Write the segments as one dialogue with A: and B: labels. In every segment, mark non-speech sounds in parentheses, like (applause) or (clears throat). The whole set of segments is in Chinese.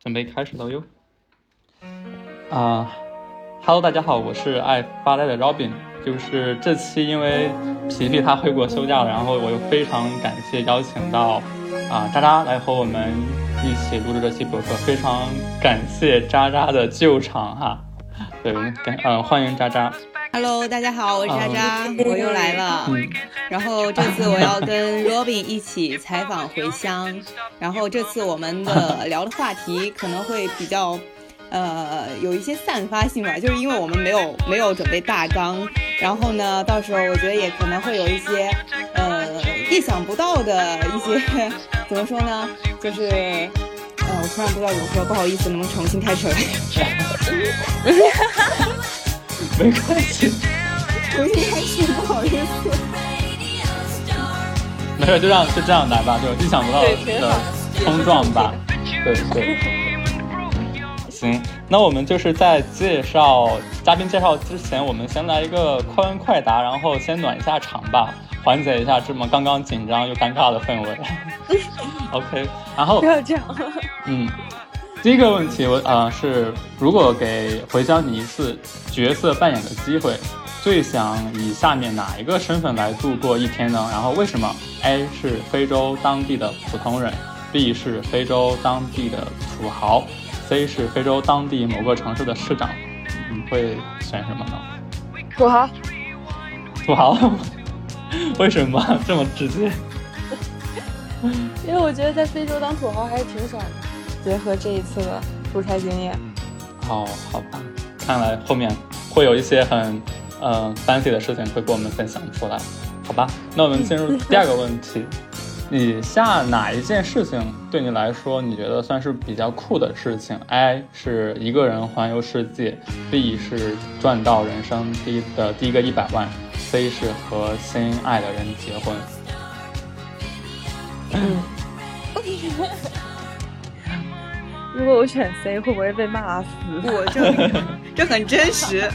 A: 准备开始了哟。啊，Hello，大家好，我是爱发呆的 Robin。就是这期因为皮皮他回国休假了，然后我又非常感谢邀请到啊渣渣来和我们一起录制这期博客，非常感谢渣渣的救场哈。对，我们感呃欢迎渣渣。
B: Hello，大家好，我是渣渣，我又来了。
A: 嗯
B: 然后这次我要跟 Robin 一起采访回乡，然后这次我们的聊的话题可能会比较，呃，有一些散发性吧，就是因为我们没有没有准备大纲，然后呢，到时候我觉得也可能会有一些，呃，意想不到的一些，(laughs) 怎么说呢，就是，呃，我突然不知道怎么说，不好意思，能不能重新开始？(laughs)
A: 没关系，
B: 重新开始，不好意思。
A: 没事，就这样就这样来吧，就意想不到的冲撞吧。对对。行，那我们就是在介绍嘉宾介绍之前，我们先来一个快问快答，然后先暖一下场吧，缓解一下这么刚刚紧张又尴尬的氛围。(laughs) OK，然后
C: 不要这样。
A: 嗯，第一个问题我呃是，如果给回乡你一次角色扮演的机会，最想以下面哪一个身份来度过一天呢？然后为什么？A 是非洲当地的普通人，B 是非洲当地的土豪，C 是非洲当地某个城市的市长。你会选什么呢？
C: 土豪，
A: 土豪？(laughs) 为什么这么直接？
C: 因为我觉得在非洲当土豪还是挺爽的，结合这一次的出差经验。
A: 哦，好吧，看来后面会有一些很呃 fancy 的事情会跟我们分享出来，好吧？那我们进入第二个问题，以下哪一件事情对你来说你觉得算是比较酷的事情？A 是一个人环游世界，B 是赚到人生第一的第一个一百万，C 是和心爱的人结婚。
C: 嗯。(laughs) 如果我选 C，会不会被骂死？
B: 我这这很真实。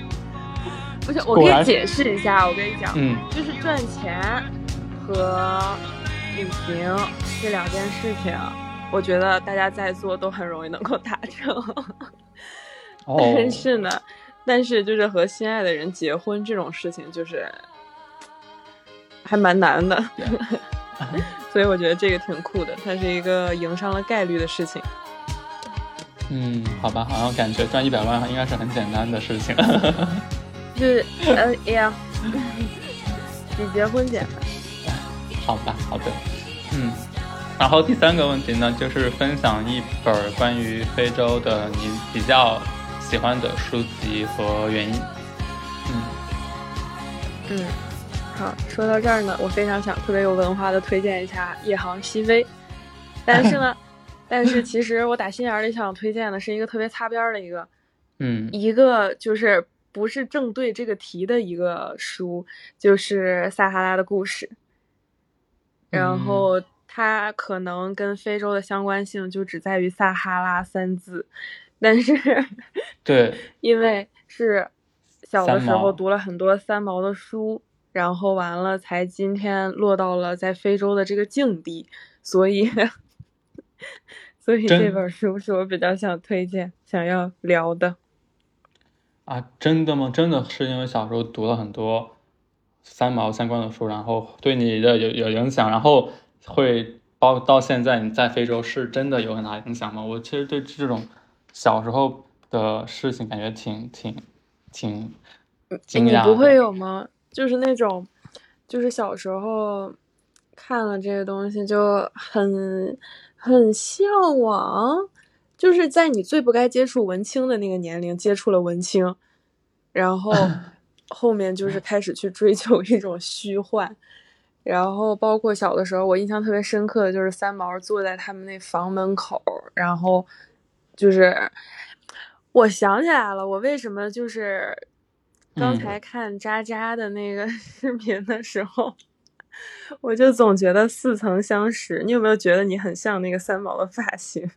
B: (laughs)
C: 不是，我可以解释一下。我跟你讲，
A: 嗯，
C: 就是赚钱和旅行这两件事情，我觉得大家在座都很容易能够达成。
A: 哦，(laughs)
C: 但是呢，但是就是和心爱的人结婚这种事情，就是还蛮难的。(laughs) 所以我觉得这个挺酷的，它是一个赢上了概率的事情。
A: 嗯，好吧，好像感觉赚一百万应该是很简单的事情。(laughs) (laughs)
C: 就是，呃，哎呀，比结婚简单。
A: 好吧，好的，嗯。然后第三个问题呢，就是分享一本关于非洲的你比较喜欢的书籍和原因。嗯
C: 嗯。好，说到这儿呢，我非常想特别有文化的推荐一下《夜航西飞》，但是呢，(laughs) 但是其实我打心眼里想推荐的是一个特别擦边的一个，
A: 嗯，
C: 一个就是不是正对这个题的一个书，就是《撒哈拉的故事》，然后它可能跟非洲的相关性就只在于撒哈拉三字，但是
A: 对，(laughs)
C: 因为是小的时候读了很多三毛的书。然后完了，才今天落到了在非洲的这个境地，所以，(laughs) 所以这本书是我比较想推荐、想要聊的。
A: 啊，真的吗？真的是因为小时候读了很多三毛相关的书，然后对你的有有影响，然后会包到现在你在非洲是真的有很大影响吗？我其实对这种小时候的事情感觉挺挺挺惊讶。
C: 你不会有吗？就是那种，就是小时候看了这些东西就很很向往，就是在你最不该接触文青的那个年龄接触了文青，然后 (laughs) 后面就是开始去追求一种虚幻，然后包括小的时候，我印象特别深刻的就是三毛坐在他们那房门口，然后就是我想起来了，我为什么就是。刚才看渣渣的那个 (laughs) 视频的时候，嗯、(laughs) 我就总觉得似曾相识。你有没有觉得你很像那个三毛的发型？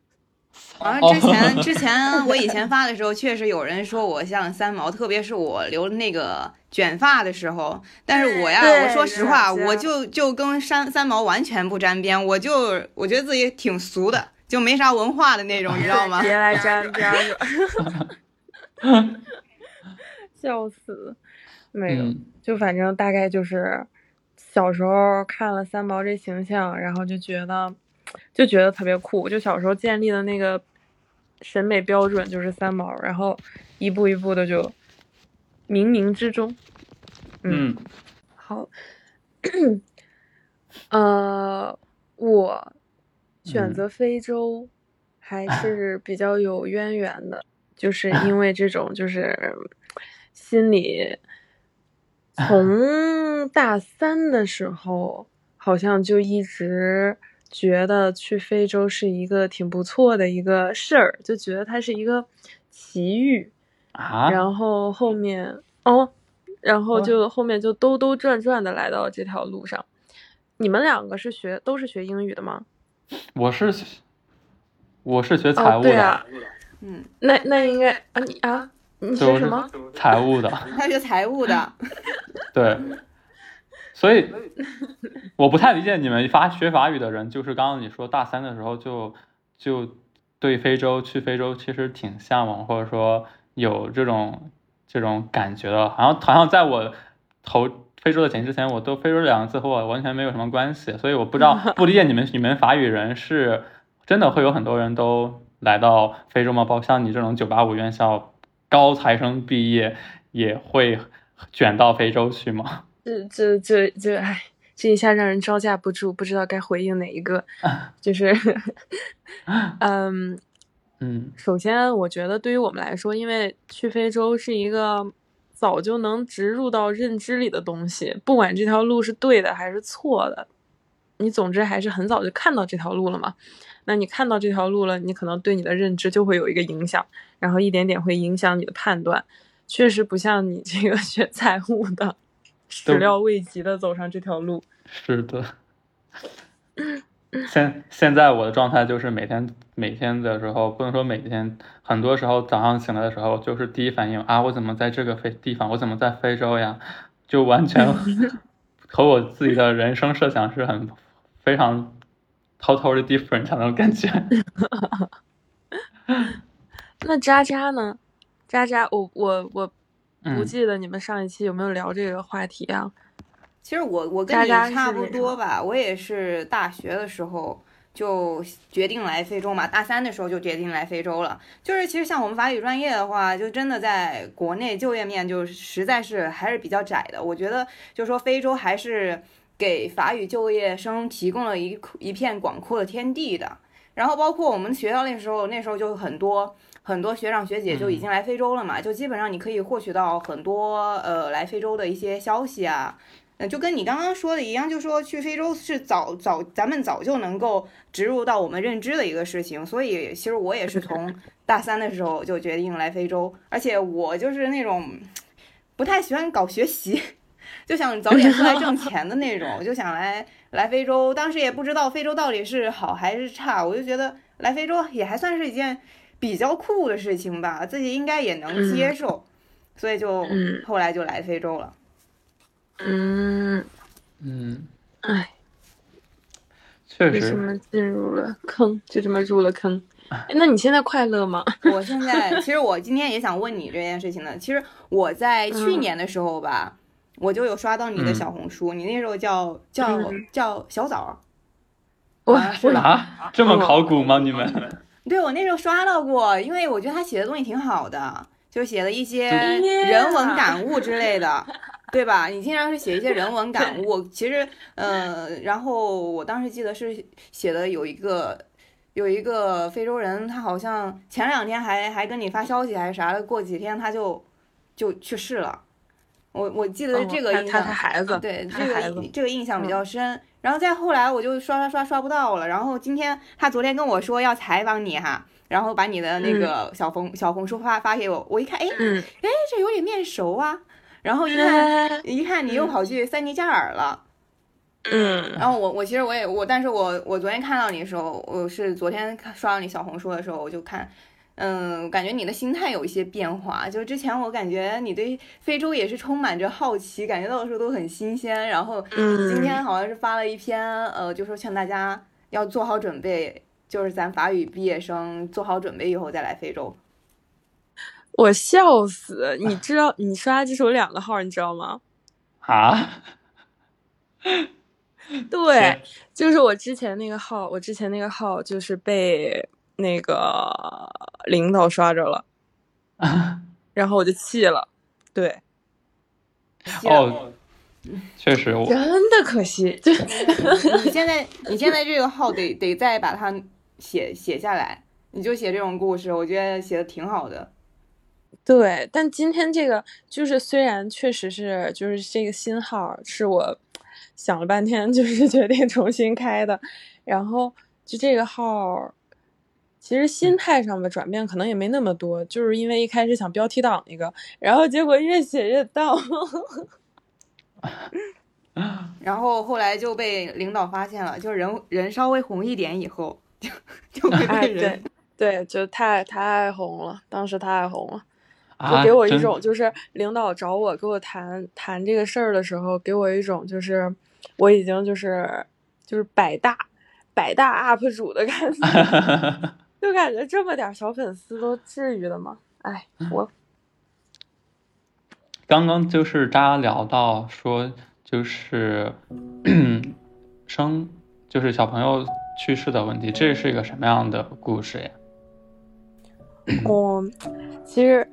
B: 好 (laughs) 像之前之前 (laughs) 我以前发的时候，确实有人说我像三毛，特别是我留那个卷发的时候。但是我呀，我说实话，我就就跟三三毛完全不沾边，我就我觉得自己挺俗的。就没啥文化的那种，你知道吗？
C: 别来沾边儿，笑死。没有，
A: 嗯
C: 就反正大概就是小时候看了三毛这形象，然后就觉得就觉得特别酷。就小时候建立的那个审美标准就是三毛，然后一步一步的就冥冥之中，
A: 嗯
C: 好，呃，我选
A: 嗯。
C: 择非洲还 (laughs) 是比较有渊源的，就是 (laughs) 因为这种就是心里 (laughs) 从大三的时候，好像就一直觉得去非洲是一个挺不错的一个事儿，就觉得它是一个奇遇。
A: 啊，
C: 然后后面哦，然后
A: 哦
C: 就后面就兜兜转转的来到这条路上。你们两个是学都是学英语的吗？
A: 我是我是学财
C: 哦，
A: 务的，
C: 对啊，
B: 嗯，
C: 那那应该啊你啊你
A: 是
C: 学什么？
A: 财务的，(laughs)
B: 他学财务的，(laughs)
A: 对，所以我不太理解你们法学法语的人，就是刚刚你说大三的时候就就对非洲去非洲其实挺向往，或者说有这种这种感觉的，好像好像在我投非洲的钱之前，我都非洲这两个字和我完全没有什么关系，所以我不知道 (laughs) 不理解你们你们法语人是真的会有很多人都来到非洲吗？包括像你这种九八五院校高材生毕业也会卷到非洲去吗？
C: 这这这这哎，这一下让人招架不住，不知道该回应哪一个。(laughs) 就是，(laughs) 嗯，
A: 嗯
C: 首先，我觉得对于我们来说，因为去非洲是一个早就能植入到认知里的东西，不管这条路是对的还是错的，你总之还是很早就看到这条路了嘛。那你看到这条路了，你可能对你的认知就会有一个影响，然后一点点会影响你的判断。确实不像你这个 (laughs) 学财务的，始料未及的走上这条路。
A: 是的。现现在我的状态就是每天每天的时候，不能说每天，很多时候早上醒来的时候，就是第一反应啊，我怎么在这个非地方？我怎么在非洲呀？就完全 (laughs) 和我自己的人生设想是很非常 totally different 的那种感觉。(laughs)
C: 那渣渣呢？渣渣，我我我不
A: 嗯
C: 记得你们上一期有没有聊这个话题啊？
B: 其实我我跟你
C: 大家
B: 差不多吧，我也是大学的时候就决定来非洲嘛，大三的时候就决定来非洲了。就是其实像我们法语专业的话，就真的在国内就业面就实在是还是比较窄的。我觉得就是说非洲还是给法语就业生提供了一一片广阔的天地的。然后包括我们学校那时候，那时候就很多很多学长学姐就已经来非洲了嘛，就基本上你可以获取到很多呃来非洲的一些消息啊。呃，就跟你刚刚说的一样，就说去非洲是早早咱们早就能够植入到我们认知的一个事情，所以其实我也是从 (laughs) 大三的时候就决定来非洲，而且我就是那种不太喜欢搞学习，就想早点出来挣钱的那种，我 (laughs) 就想来来非洲。当时也不知道非洲到底是好还是差，我就觉得来非洲也还算是一件比较酷的事情吧，自己应该也能接受，所以就
C: 嗯
B: 后来就来非洲了。
C: 嗯，
A: 嗯，
C: 哎，
A: 确实，
C: 为什么进入了坑？就这么入了坑。哎那你现在快乐吗？(laughs)
B: 我现在其实我今天也想问你这件事情呢。其实我在去年的时候吧，我就有刷到你的小红书，你那时候叫叫、
C: 嗯
B: 叫小枣，
C: 哇
B: 啊是吧？
A: 啊，这么考古吗？你们？(laughs)
B: 对我那时候刷到过，因为我觉得他写的东西挺好的，就写了一些人文感悟之类的。对吧？你经常是写一些人文感悟，其实，呃，然后我当时记得是写的有一个有一个非洲人，他好像前两天还还跟你发消息还是啥的，过几天他就就去世了。我我记得
C: 哦
B: 这个印象，
C: 他他他孩子，
B: 对这个这个印象比较深。然后再后来我就刷刷刷刷不到了。然后今天他昨天跟我说要采访你哈，然后把你的那个小红、小红书发发给我，我一看，哎
C: 嗯，
B: 哎，这有点面熟啊。然后一看 (laughs) 一看你又跑去塞尼加尔了。
C: 嗯
B: 然后我我其实我也我，但是我我昨天看到你的时候，我是昨天刷到你小红书的时候，我就看，嗯，感觉你的心态有一些变化。就之前我感觉你对非洲也是充满着好奇，感觉到的时候都很新鲜。然后
C: 嗯，
B: 今天好像是发了一篇，呃，就说劝大家要做好准备就是咱法语毕业生做好准备以后再来非洲。
C: 我笑死！你知道你刷这是我两个号，你知道吗？
A: 啊？(laughs)
C: 对，就是我之前那个号，我之前那个号就是被那个领导刷着了，然后我就气了。对，
A: 哦，确实，我
C: 真的可惜。就
B: 你现在你现在这个号得得再把它写写下来，你就写这种故事，我觉得写的挺好的。
C: 对，但今天这个就是虽然确实是就是这个新号是我想了半天就是决定重新开的，然后就这个号，其实心态上的转变可能也没那么多，就是因为一开始想标题党一个，然后结果越写越到，(laughs)
B: 然后后来就被领导发现了，就人人稍微红一点以后就就会被人
C: 对对，就太太红了，当时太红了。就给我一种，就是领导找我给我谈谈这个事儿的时候，给我一种就是我已经就是就是百大百大 UP 主的感觉，(laughs) 就感觉这么点小粉丝都至于的吗？哎，我
A: 刚刚就是大家聊到说，就是生就是小朋友去世的问题，这是一个什么样的故事呀？
C: 哦，其实。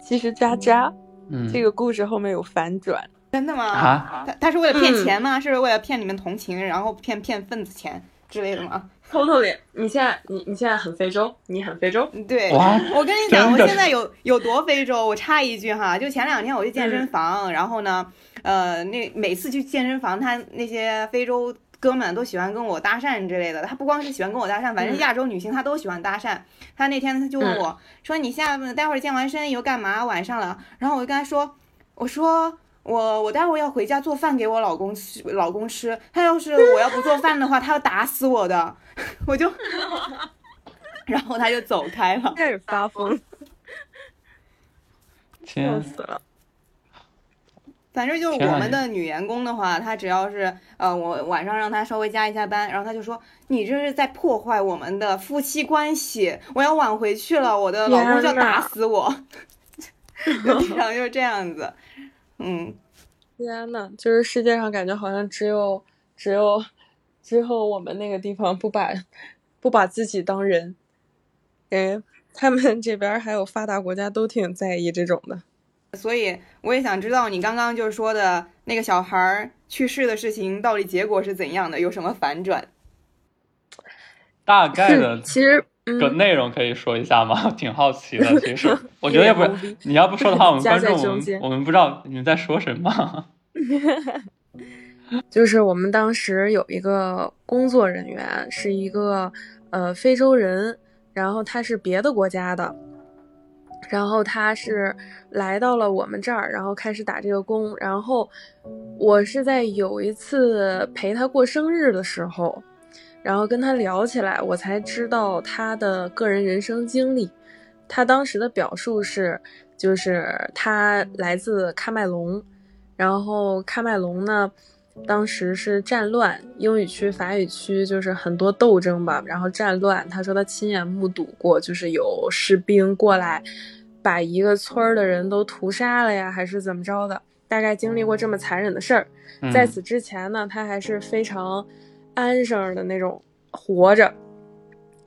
C: 其实渣渣，
A: 嗯，
C: 这个故事后面有反转，
B: 真的吗？
A: 啊，
B: 他他是为了骗钱吗？是为了骗你们同情，然后骗骗份子钱之类的吗
C: ？Totally，你现在你你现在很非洲，你很非洲，
B: 对，我跟你讲，我现在有有多非洲。我插一句哈，就前两天我去健身房，然后呢，呃，那每次去健身房，他那些非洲。哥们都喜欢跟我搭讪之类的，他不光是喜欢跟我搭讪，反正亚洲女性她都喜欢搭讪。他那天他就问我说：“你下待会儿健完身以后干嘛？晚上了。”然后我就跟他说：“我说我我待会儿要回家做饭给我老公吃，老公吃。他要是我要不做饭的话，(laughs) 他要打死我的。(laughs) ”我就，(laughs) 然后他就走开了，
C: 开始发疯，
A: 笑
C: 死了。
B: 反正就是我们的女员工的话，她只要是呃，我晚上让她稍微加一下班，然后她就说你这是在破坏我们的夫妻关系，我要晚回去了，我的老公就要打死我。经常就是这样子，嗯。
C: 天呐，就是世界上感觉好像只有只有只有我们那个地方不把不把自己当人，哎，他们这边还有发达国家都挺在意这种的。
B: 所以我也想知道你刚刚就是说的那个小孩去世的事情，到底结果是怎样的？有什么反转？
A: 大概的，(laughs)
C: 其实
A: 个内容可以说一下吗？(laughs) 挺好奇的。(laughs) 其实我觉得要不你要不说的话，我们 (laughs) 观众我们我们不知道你们在说什么。
C: 就是我们当时有一个工作人员是一个呃非洲人，然后他是别的国家的。然后他是来到了我们这儿，然后开始打这个工。然后我是在有一次陪他过生日的时候，然后跟他聊起来，我才知道他的个人人生经历。他当时的表述是，就是他来自喀麦隆，然后喀麦隆呢。当时是战乱，英语区、法语区就是很多斗争吧，然后战乱。他说他亲眼目睹过，就是有士兵过来，把一个村儿的人都屠杀了呀，还是怎么着的？大概经历过这么残忍的事儿。在此之前呢，他还是非常安生的那种活着，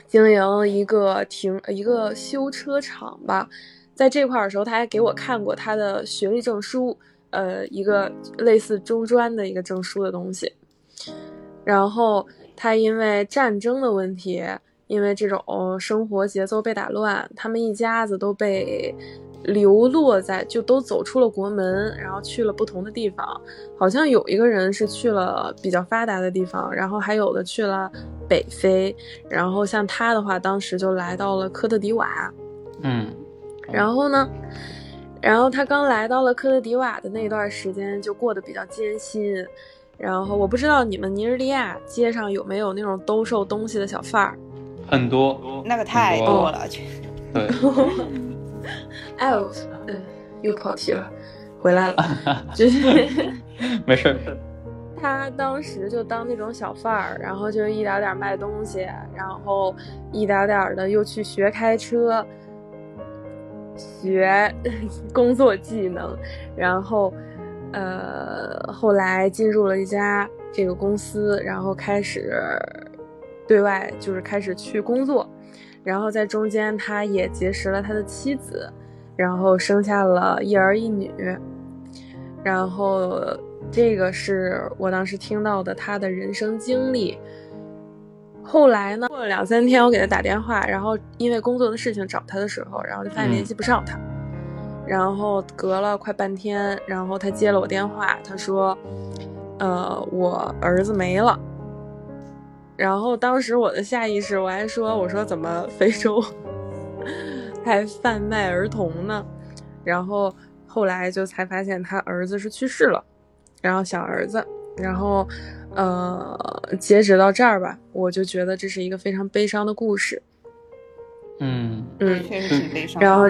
C: 经营一个停一个修车厂吧。在这块儿的时候，他还给我看过他的学历证书。呃，一个类似中专的一个证书的东西，然后他因为战争的问题，因为这种生活节奏被打乱，他们一家子都被流落在，就都走出了国门，然后去了不同的地方。好像有一个人是去了比较发达的地方，然后还有的去了北非，然后像他的话，当时就来到了科特迪瓦。
A: 嗯，
C: 然后呢？然后他刚来到了科特迪瓦的那段时间就过得比较艰辛，然后我不知道你们尼日利亚街上有没有那种兜售东西的小贩儿，
A: 很多，
B: 那个太多了，
A: 对。(laughs)
C: 哎，嗯，又跑题了，回来了，(laughs) 就是 (laughs)
A: 没事。
C: 他当时就当那种小贩儿，然后就一点点卖东西，然后一点点的又去学开车，学工作技能，然后呃后来进入了一家这个公司，然后开始对外就是开始去工作，然后在中间他也结识了他的妻子，然后生下了一儿一女，然后。这个是我当时听到的他的人生经历。后来呢，过了两三天，我给他打电话，然后因为工作的事情找他的时候，然后就发现联系不上他。然后隔了快半天，然后他接了我电话，他说：“呃，我儿子没了。”然后当时我的下意识我还说：“我说怎么非洲 (laughs) 还贩卖儿童呢？”然后后来就才发现他儿子是去世了。然后小儿子，然后，呃，截止到这儿吧，我就觉得这是一个非常悲伤的故事。
A: 嗯
B: 嗯，确实挺悲伤。
C: 然后，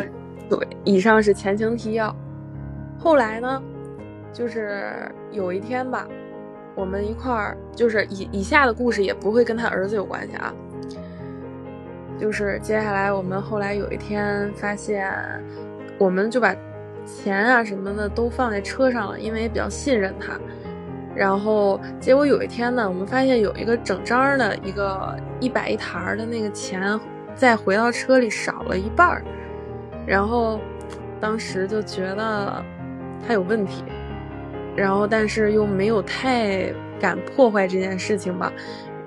C: 对，以上是前情提要。后来呢，就是有一天吧，我们一块儿，就是以以下的故事也不会跟他儿子有关系啊。就是接下来我们后来有一天发现，我们就把。钱啊什么的都放在车上了，因为比较信任他。然后结果有一天呢，我们发现有一个整张的一个一百一沓的那个钱，再回到车里少了一半儿。然后当时就觉得他有问题，然后但是又没有太敢破坏这件事情吧。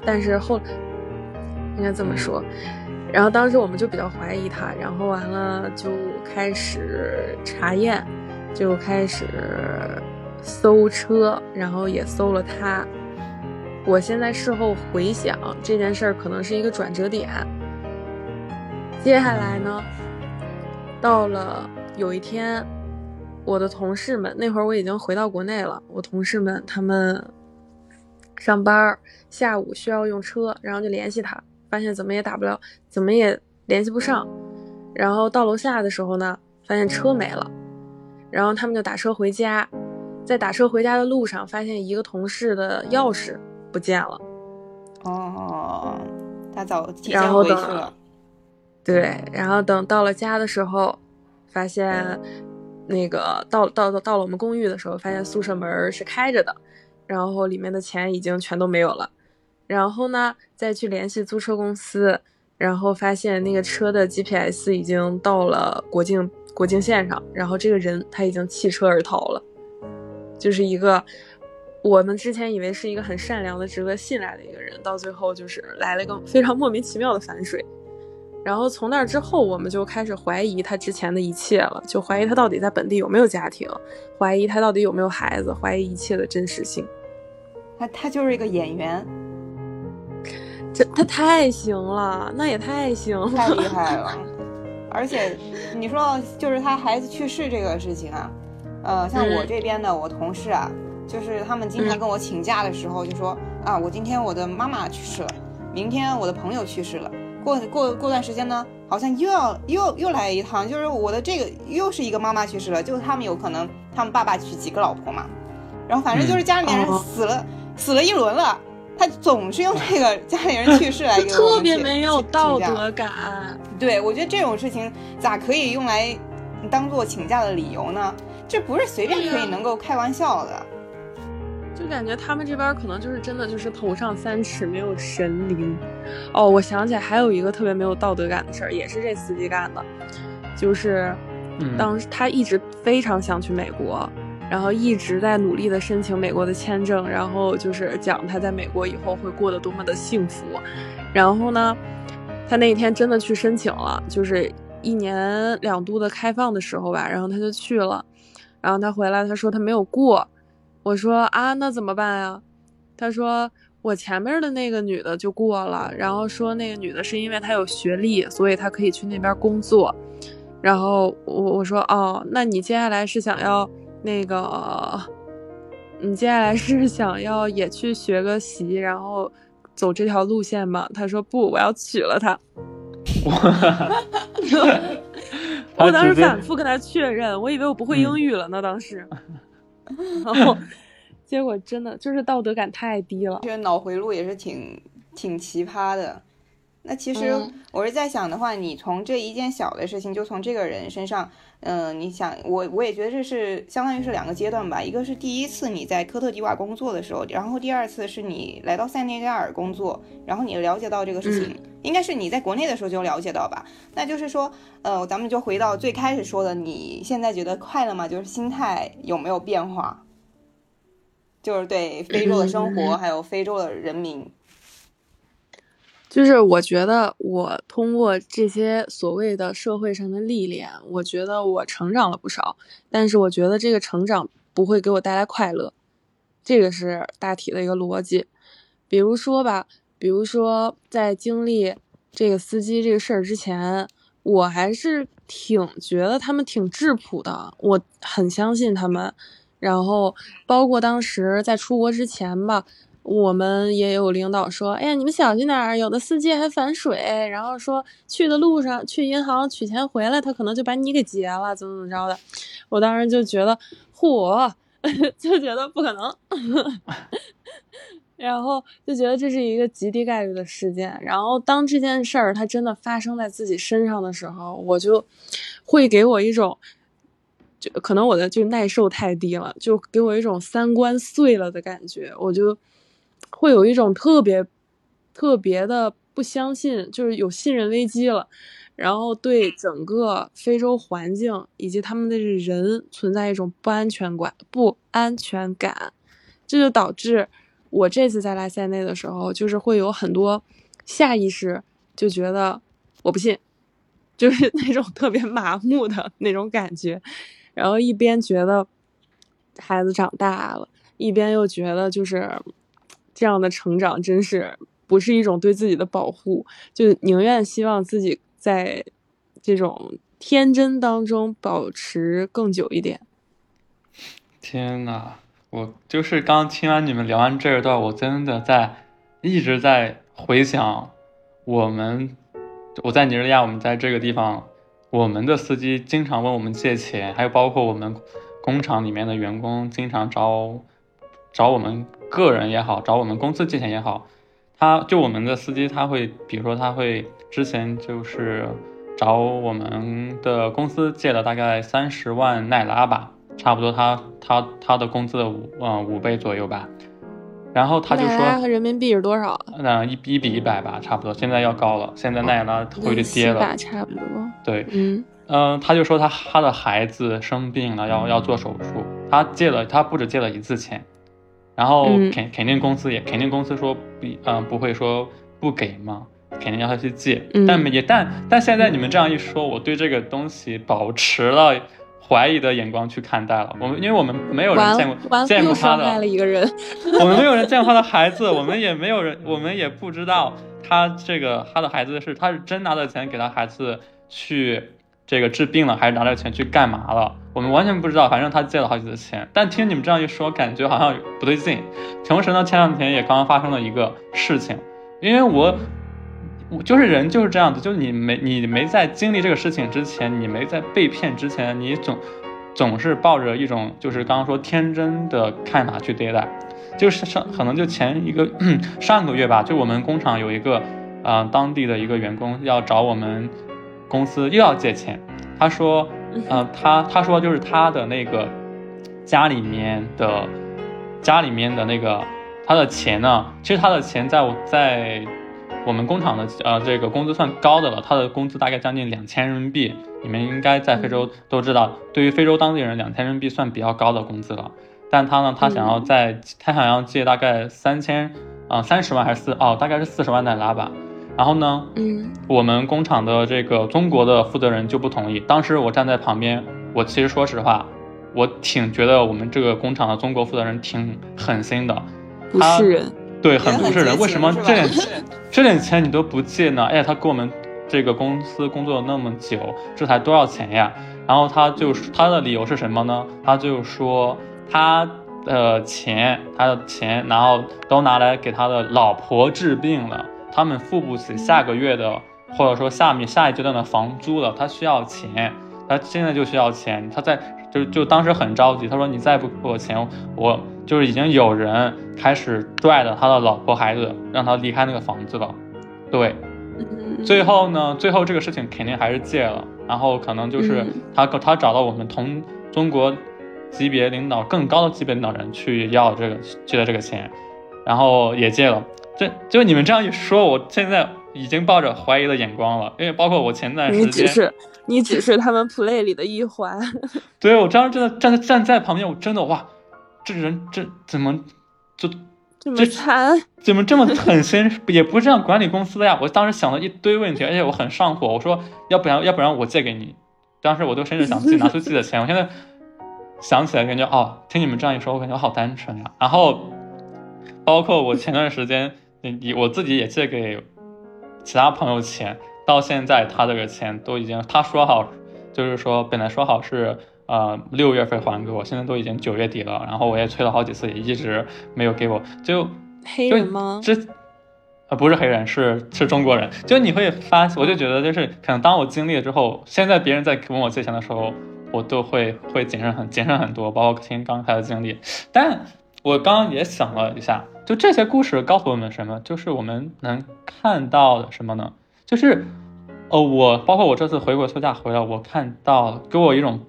C: 但是后应该这么说。然后当时我们就比较怀疑他，然后完了就开始查验，就开始搜车，然后也搜了他。我现在事后回想这件事儿，可能是一个转折点。接下来呢，到了有一天，我的同事们那会儿我已经回到国内了，我同事们他们上班下午需要用车，然后就联系他。发现怎么也打不了，怎么也联系不上，然后到楼下的时候呢，发现车没了，然后他们就打车回家，在打车回家的路上，发现一个同事的钥匙不见了。
B: 哦，他早提前回去了。
C: 对，然后等到了家的时候，发现那个到到到到了我们公寓的时候，发现宿舍门是开着的，然后里面的钱已经全都没有了。然后呢，再去联系租车公司，然后发现那个车的 GPS 已经到了国境国境线上，然后这个人他已经弃车而逃了，就是一个我们之前以为是一个很善良的、值得信赖的一个人，到最后就是来了一个非常莫名其妙的反水。然后从那之后，我们就开始怀疑他之前的一切了，就怀疑他到底在本地有没有家庭，怀疑他到底有没有孩子，怀疑一切的真实性。
B: 他他就是一个演员。
C: 这他太行了，那也太行了，
B: 太厉害了。而且你说就是他孩子去世这个事情啊，呃，像我这边的我同事啊，就是他们经常跟我请假的时候就说啊，我今天我的妈妈去世了，明天我的朋友去世了，过过过段时间呢，好像又要又又来一趟，就是我的这个又是一个妈妈去世了，就他们有可能他们爸爸娶几个老婆嘛，然后反正就是家里面人死了死了一轮了。他总是用这个家里人去世来给我
C: 特别没有道德感。
B: 对，我觉得这种事情咋可以用来当做请假的理由呢？这不是随便可以能够开玩笑的。
C: 就感觉他们这边可能就是真的就是头上三尺没有神灵。哦，我想起来还有一个特别没有道德感的事儿，也是这司机干的，就是当时他一直非常想去美国。然后一直在努力的申请美国的签证，然后就是讲他在美国以后会过得多么的幸福。然后呢，他那一天真的去申请了，就是一年两度的开放的时候吧，然后他就去了。然后他回来，他说他没有过。我说啊，那怎么办呀？他说我前面的那个女的就过了，然后说那个女的是因为她有学历，所以她可以去那边工作。然后我我说哦，那你接下来是想要？那个，你接下来是想要也去学个习，然后走这条路线吗？他说不，我要娶了她。(laughs) 我当时反复跟他确认，我以为我不会英语了呢。当时，(laughs) 然后，结果真的就是道德感太低了。
B: 这个脑回路也是挺挺奇葩的。那其实我是在想的话，你从这一件小的事情，就从这个人身上，嗯，你想我我也觉得这是相当于是两个阶段吧。一个是第一次你在科特迪瓦工作的时候，然后第二次是你来到塞内加尔工作，然后你了解到这个事情，应该是你在国内的时候就了解到吧？那就是说，呃，咱们就回到最开始说的，你现在觉得快乐吗？就是心态有没有变化？就是对非洲的生活，还有非洲的人民。
C: 就是我觉得我通过这些所谓的社会上的历练，我觉得我成长了不少。但是我觉得这个成长不会给我带来快乐，这个是大体的一个逻辑。比如说吧，比如说在经历这个司机这个事儿之前，我还是挺觉得他们挺质朴的，我很相信他们。然后包括当时在出国之前吧。我们也有领导说：“哎呀，你们小心点儿，有的司机还反水。然后说去的路上去银行取钱回来，他可能就把你给劫了，怎么怎么着的。”我当时就觉得，嚯，(laughs) 就觉得不可能，(laughs) 然后就觉得这是一个极低概率的事件。然后当这件事儿它真的发生在自己身上的时候，我就会给我一种，就可能我的就耐受太低了，就给我一种三观碎了的感觉，我就。会有一种特别特别的不相信，就是有信任危机了，然后对整个非洲环境以及他们的人存在一种不安全感，不安全感，这就导致我这次在来塞内的时候，就是会有很多下意识就觉得我不信，就是那种特别麻木的那种感觉，然后一边觉得孩子长大了，一边又觉得就是。这样的成长真是不是一种对自己的保护，就宁愿希望自己在这种天真当中保持更久一点。
A: 天呐，我就是刚听完你们聊完这一段，我真的在一直在回想我们我在尼日利亚，我们在这个地方，我们的司机经常问我们借钱，还有包括我们工厂里面的员工经常找找我们。个人也好，找我们公司借钱也好，他就我们的司机，他会，比如说他会之前就是找我们的公司借了大概三十万奈拉吧，差不多他他他的工资的五嗯五倍左右吧。然后他就说
C: 和人民币是多少？
A: 嗯，一一比一百吧，差不多。现在要高了，现在奈拉汇率跌了，
C: 差不多。
A: 对，
C: 嗯
A: 嗯，他就说他他的孩子生病了，要要做手术，他借了他不止借了一次钱。然后肯肯定公司也肯定公司说不嗯不会说不给嘛，肯定要他去借，但也但但现在你们这样一说，我对这个东西保持了怀疑的眼光去看待了。我们因为我们没有人见过见过他的，我们没有人见过他的孩子，我们也没有人，我们也不知道他这个他的孩子是他是真拿的钱给他孩子去。这个治病了还是拿着钱去干嘛了？我们完全不知道。反正他借了好几次钱，但听你们这样一说，感觉好像不对劲。同时呢，前两天也刚刚发生了一个事情，因为我，我就是人就是这样子，就是你没你没在经历这个事情之前，你没在被骗之前，你总总是抱着一种就是刚刚说天真的看法去对待。就是上可能就前一个 (clears throat) 上个月吧，就我们工厂有一个啊当地的一个员工要找我们。公司又要借钱，他说，呃，他他说就是他的那个家里面的家里面的那个他的钱呢，其实他的钱在我在我们工厂的呃这个工资算高的了，他的工资大概将近两千人民币，你们应该在非洲都知道，对于非洲当地人两千人民币算比较高的工资了，但他呢，他想要在他想要借大概三千啊三十万还是四哦大概是四十万奈拉吧。然后呢，
C: 嗯，
A: 我们工厂的这个中国的负责人就不同意。当时我站在旁边，我其实说实话，我挺觉得我们这个工厂的中国负责人挺狠心的，
C: 不是人，
A: 对，很不是人。为什么这点这点钱你都不借呢？哎，他给我们这个公司工作了那么久，这才多少钱呀？然后他就他的理由是什么呢？他就说他的钱，他的钱，然后都拿来给他的老婆治病了。他们付不起下个月的，或者说下面下一阶段的房租了，他需要钱，他现在就需要钱，他在就就当时很着急，他说你再不给我钱，我就是已经有人开始拽着他的老婆孩子让他离开那个房子了。对，最后呢，最后这个事情肯定还是借了，然后可能就是他他找到我们同中国级别领导更高的级别领导人去要这个借的这个钱，然后也借了。这就你们这样一说，我现在已经抱着怀疑的眼光了，因为包括我前段时间，
C: 你只是你只是他们 play 里的一环。(laughs)
A: 对我当时真的站在站在旁边，我真的哇，这人这怎么就
C: 这么惨？
A: 怎么这么狠心？(laughs) 也不是这样管理公司的呀！我当时想了一堆问题，而且我很上火，我说要不然要不然我借给你。当时我都甚至想自己拿出自己的钱。我现在想起来感觉哦，听你们这样一说，我感觉我好单纯呀。然后包括我前段时间。你我自己也借给其他朋友钱，到现在他这个钱都已经他说好，就是说本来说好是呃六月份还给我，现在都已经九月底了，然后我也催了好几次，也一直没有给我。就
C: 黑人吗？
A: 这呃不是黑人，是是中国人。就你会发，我就觉得就是可能当我经历了之后，现在别人在问我借钱的时候，我都会会谨慎很谨慎很多，包括听刚才的经历。但我刚刚也想了一下。就这些故事告诉我们什么？就是我们能看到的什么呢？就是，呃，我包括我这次回国休假回来，我看到给我一种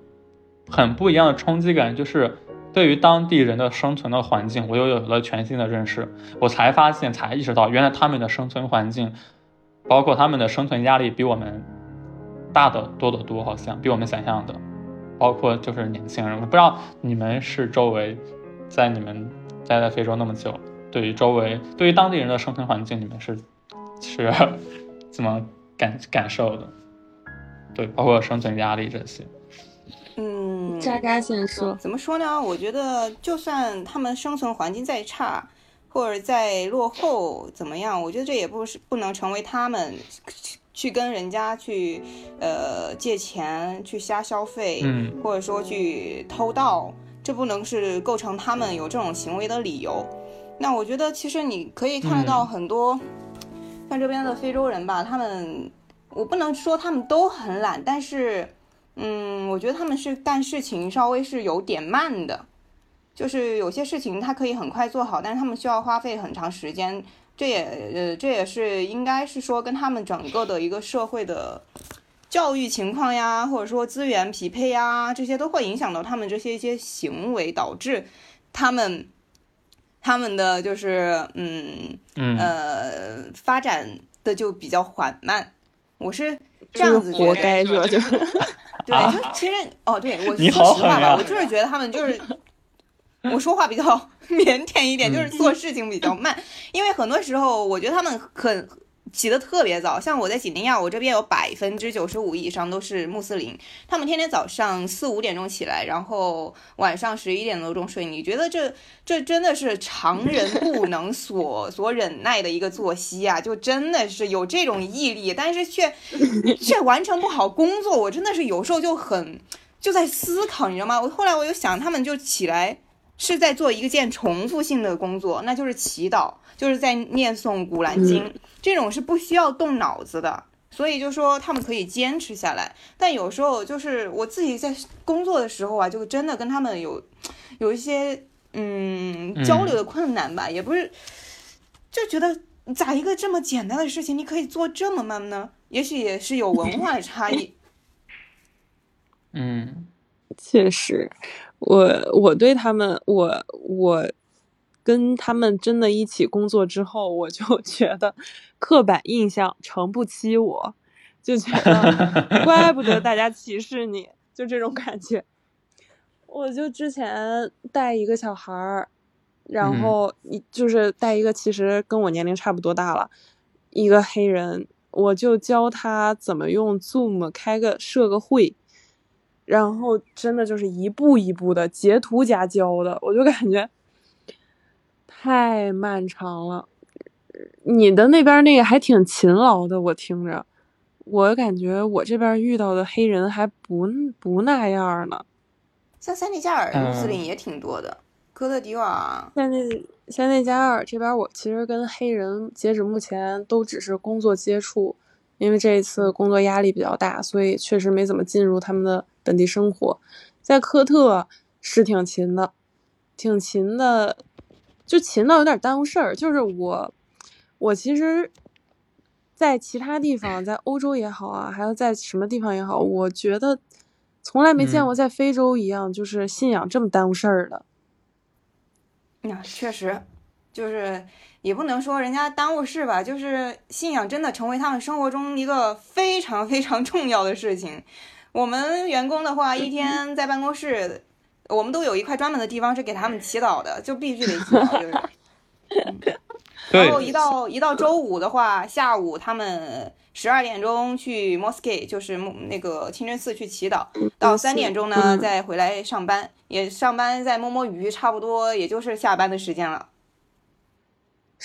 A: 很不一样的冲击感，就是对于当地人的生存的环境，我又有了全新的认识。我才发现，才意识到，原来他们的生存环境，包括他们的生存压力，比我们大的多得多，好像比我们想象的。包括就是年轻人，我不知道你们是周围，在你们待在非洲那么久。对于周围，对于当地人的生存环境，你们是是怎么感感受的？对，包括生存压力这些。
B: 嗯，
C: 渣渣先说，
B: 怎么说呢？我觉得，就算他们生存环境再差，或者再落后，怎么样？我觉得这也不是不能成为他们 (laughs) 去跟人家去呃借钱、去瞎消费，
A: 嗯，
B: 或者说去偷盗，这不能是构成他们有这种行为的理由。那我觉得，其实你可以看得到很多，像这边的非洲人吧，他们，我不能说他们都很懒，但是，嗯，我觉得他们是干事情稍微是有点慢的，就是有些事情他可以很快做好，但是他们需要花费很长时间，这也，呃，这也是应该是说跟他们整个的一个社会的教育情况呀，或者说资源匹配呀，这些都会影响到他们这些一些行为，导致他们。他们的就是嗯呃发展的就比较缓慢，我是这样子
C: 活该是吧？就
B: 对，就其实哦，对我说实话吧，我就是觉得他们就是我说话比较 (laughs) 腼腆一点，就是做事情比较慢，因为很多时候我觉得他们很。起得特别早，像我在几内亚，我这边有百分之九十五以上都是穆斯林，他们天天早上四五点钟起来，然后晚上十一点多钟睡。你觉得这这真的是常人不能所 (laughs) 所忍耐的一个作息啊？就真的是有这种毅力，但是却却完成不好工作。我真的是有时候就很就在思考，你知道吗？我后来我又想，他们就起来是在做一件重复性的工作，那就是祈祷。就是在念诵《古兰经》，这种是不需要动脑子的，所以就说他们可以坚持下来。但有时候就是我自己在工作的时候啊，就真的跟他们有有一些嗯交流的困难吧，也不是就觉得咋一个这么简单的事情，你可以做这么慢呢？也许也是有文化的差异。
A: 嗯，
C: 确实，我我对他们，我我。跟他们真的一起工作之后，我就 (laughs) 觉得刻板印象承不欺我，就觉得 (laughs) 怪不得大家歧视你，就这种感觉。我就之前带一个小孩儿，然后一就是带一个其实跟我年龄差不多大了，一个黑人，我就教他怎么用 Zoom 开个设个会，然后真的就是一步一步的截图加教的，我就感觉。(laughs) 太漫长了，你的那边那个还挺勤劳的，我听着，我感觉我这边遇到的黑人还不不那样呢。
B: 像塞内加尔穆斯林也挺多的，哥特迪瓦。
C: 塞内塞内加尔这边，我其实跟黑人截止目前都只是工作接触，因为这一次工作压力比较大，所以确实没怎么进入他们的本地生活。在科特是挺勤的。挺勤的，就勤到有点耽误事儿。就是我，我其实，在其他地方，在欧洲也好啊，还有在什么地方也好，我觉得从来没见过在非洲一样，就是信仰这么耽误事儿的。
B: 呀，确实，就是也不能说人家耽误事吧，就是信仰真的成为他们生活中一个非常非常重要的事情。我们员工的话，一天在办公室，我们都有一块专门的地方是给他们祈祷的，就必须得祈祷，就是。(laughs) 然后一到一到周五的话，下午他们十二点钟去 mosque，就是那个清真寺去祈祷，到三点钟呢再回来上班，也上班再摸摸鱼，差不多也就是下班的时间了。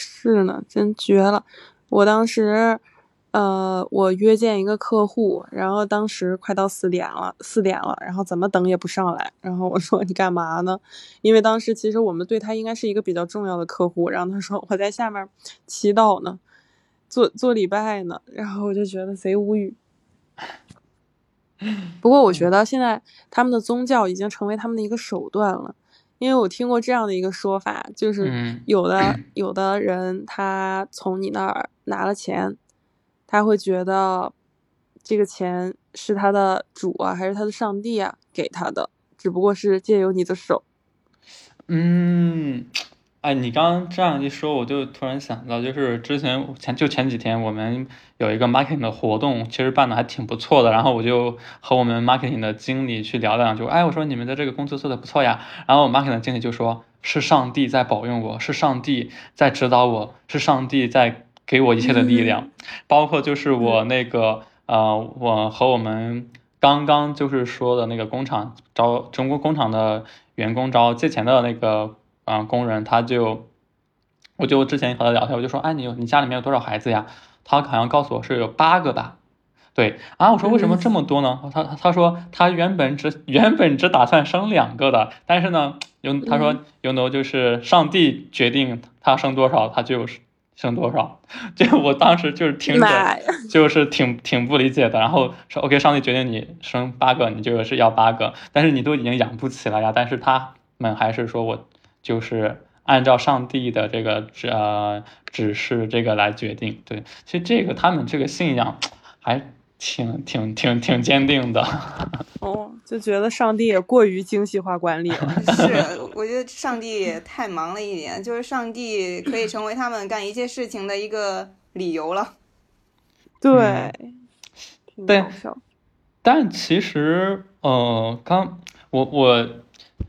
C: 是呢，真绝了！我当时。呃，我约见一个客户，然后当时快到四点了，四点了，然后怎么等也不上来，然后我说你干嘛呢？因为当时其实我们对他应该是一个比较重要的客户，然后他说我在下面祈祷呢，做做礼拜呢，然后我就觉得贼无语。不过我觉得现在他们的宗教已经成为他们的一个手段了，因为我听过这样的一个说法，就是有的 (clears throat) 有的人他从你那儿拿了钱。他会觉得这个钱是他的主啊，还是他的上帝啊给他的？只不过是借由你的手。
A: 嗯，哎，你刚刚这样一说，我就突然想到，就是之前前就前几天我们有一个 marketing 的活动，其实办的还挺不错的。然后我就和我们 marketing 的经理去聊了两句，哎，我说你们的这个工作做的不错呀。然后 marketing 的经理就说：“是上帝在保佑我，是上帝在指导我，是上帝在。”给我一切的力量，(laughs) 包括就是我那个呃，我和我们刚刚就是说的那个工厂招中国工厂的员工招借钱的那个啊工人，他就我就之前和他聊天，我就说，哎，你你家里面有多少孩子呀？他好像告诉我是有八个吧。对啊，我说为什么这么多呢？他他说他原本只 (laughs) 原本只打算生两个的，但是呢，有他说有呢就是上帝决定他生多少，他就是。生多少？(laughs) 就我当时就是听着，就是挺挺不理解的。然后说，OK，上帝决定你生八个，你就是要八个，但是你都已经养不起了呀。但是他们还是说我就是按照上帝的这个指呃指示这个来决定。对，其实这个他们这个信仰还。挺挺挺挺坚定的，(laughs)
C: 哦，就觉得上帝也过于精细化管理了。(laughs)
B: 是，我觉得上帝太忙了一点，就是上帝可以成为他们干一切事情的一个理由了。
C: 对，
A: 对，但其实，呃，刚我我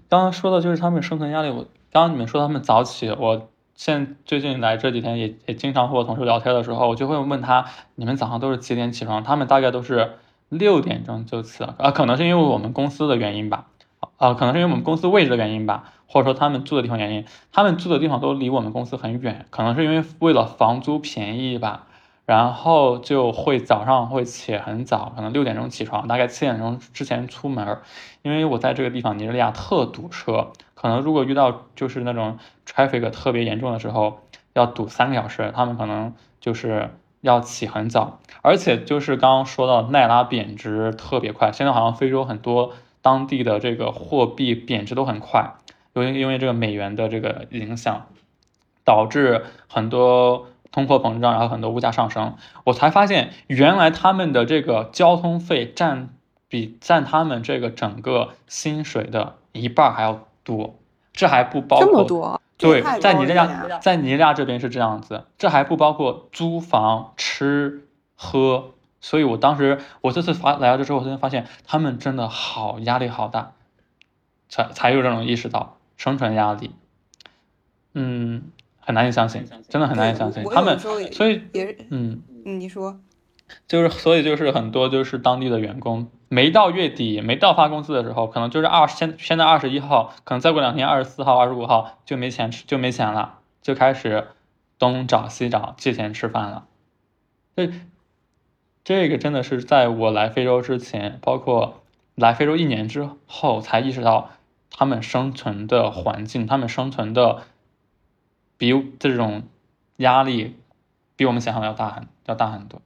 A: 刚刚说的就是他们生存压力。我刚刚你们说他们早起，我。现最近来这几天也也经常和我同事聊天的时候，我就会问他，你们早上都是几点起床？他们大概都是六点钟就起了，啊，可能是因为我们公司的原因吧，啊，可能是因为我们公司位置的原因吧，或者说他们住的地方原因，他们住的地方都离我们公司很远，可能是因为为了房租便宜吧。然后就会早上会起很早，可能六点钟起床，大概七点钟之前出门。因为我在这个地方尼日利亚特堵车，可能如果遇到就是那种 traffic 特别严重的时候，要堵三个小时，他们可能就是要起很早。而且就是刚刚说到奈拉贬值特别快，现在好像非洲很多当地的这个货币贬值都很快，因为因为这个美元的这个影响，导致很多。通货膨胀，然后很多物价上升，我才发现原来他们的这个交通费占比占他们这个整个薪水的一半还要多，这还不包括
C: 这么多，
A: 对，在尼日利亚，在尼日利亚这边是这样子，这还不包括租房、吃喝，所以我当时我这次发来了之后，我才发现他们真的好压力好大，才才有这种意识到生存压力，嗯。很难以相信，真的很难以相信。他们所以
B: 也，
A: 嗯，
B: 你说，
A: 就是所以就是很多就是当地的员工，没到月底，没到发工资的时候，可能就是二现现在二十一号，可能再过两天二十四号、二十五号就没钱吃，就没钱了，就开始东找西找借钱吃饭了。这这个真的是在我来非洲之前，包括来非洲一年之后，才意识到他们生存的环境，他们生存的。比这种压力比我们想象的要大很要大很多。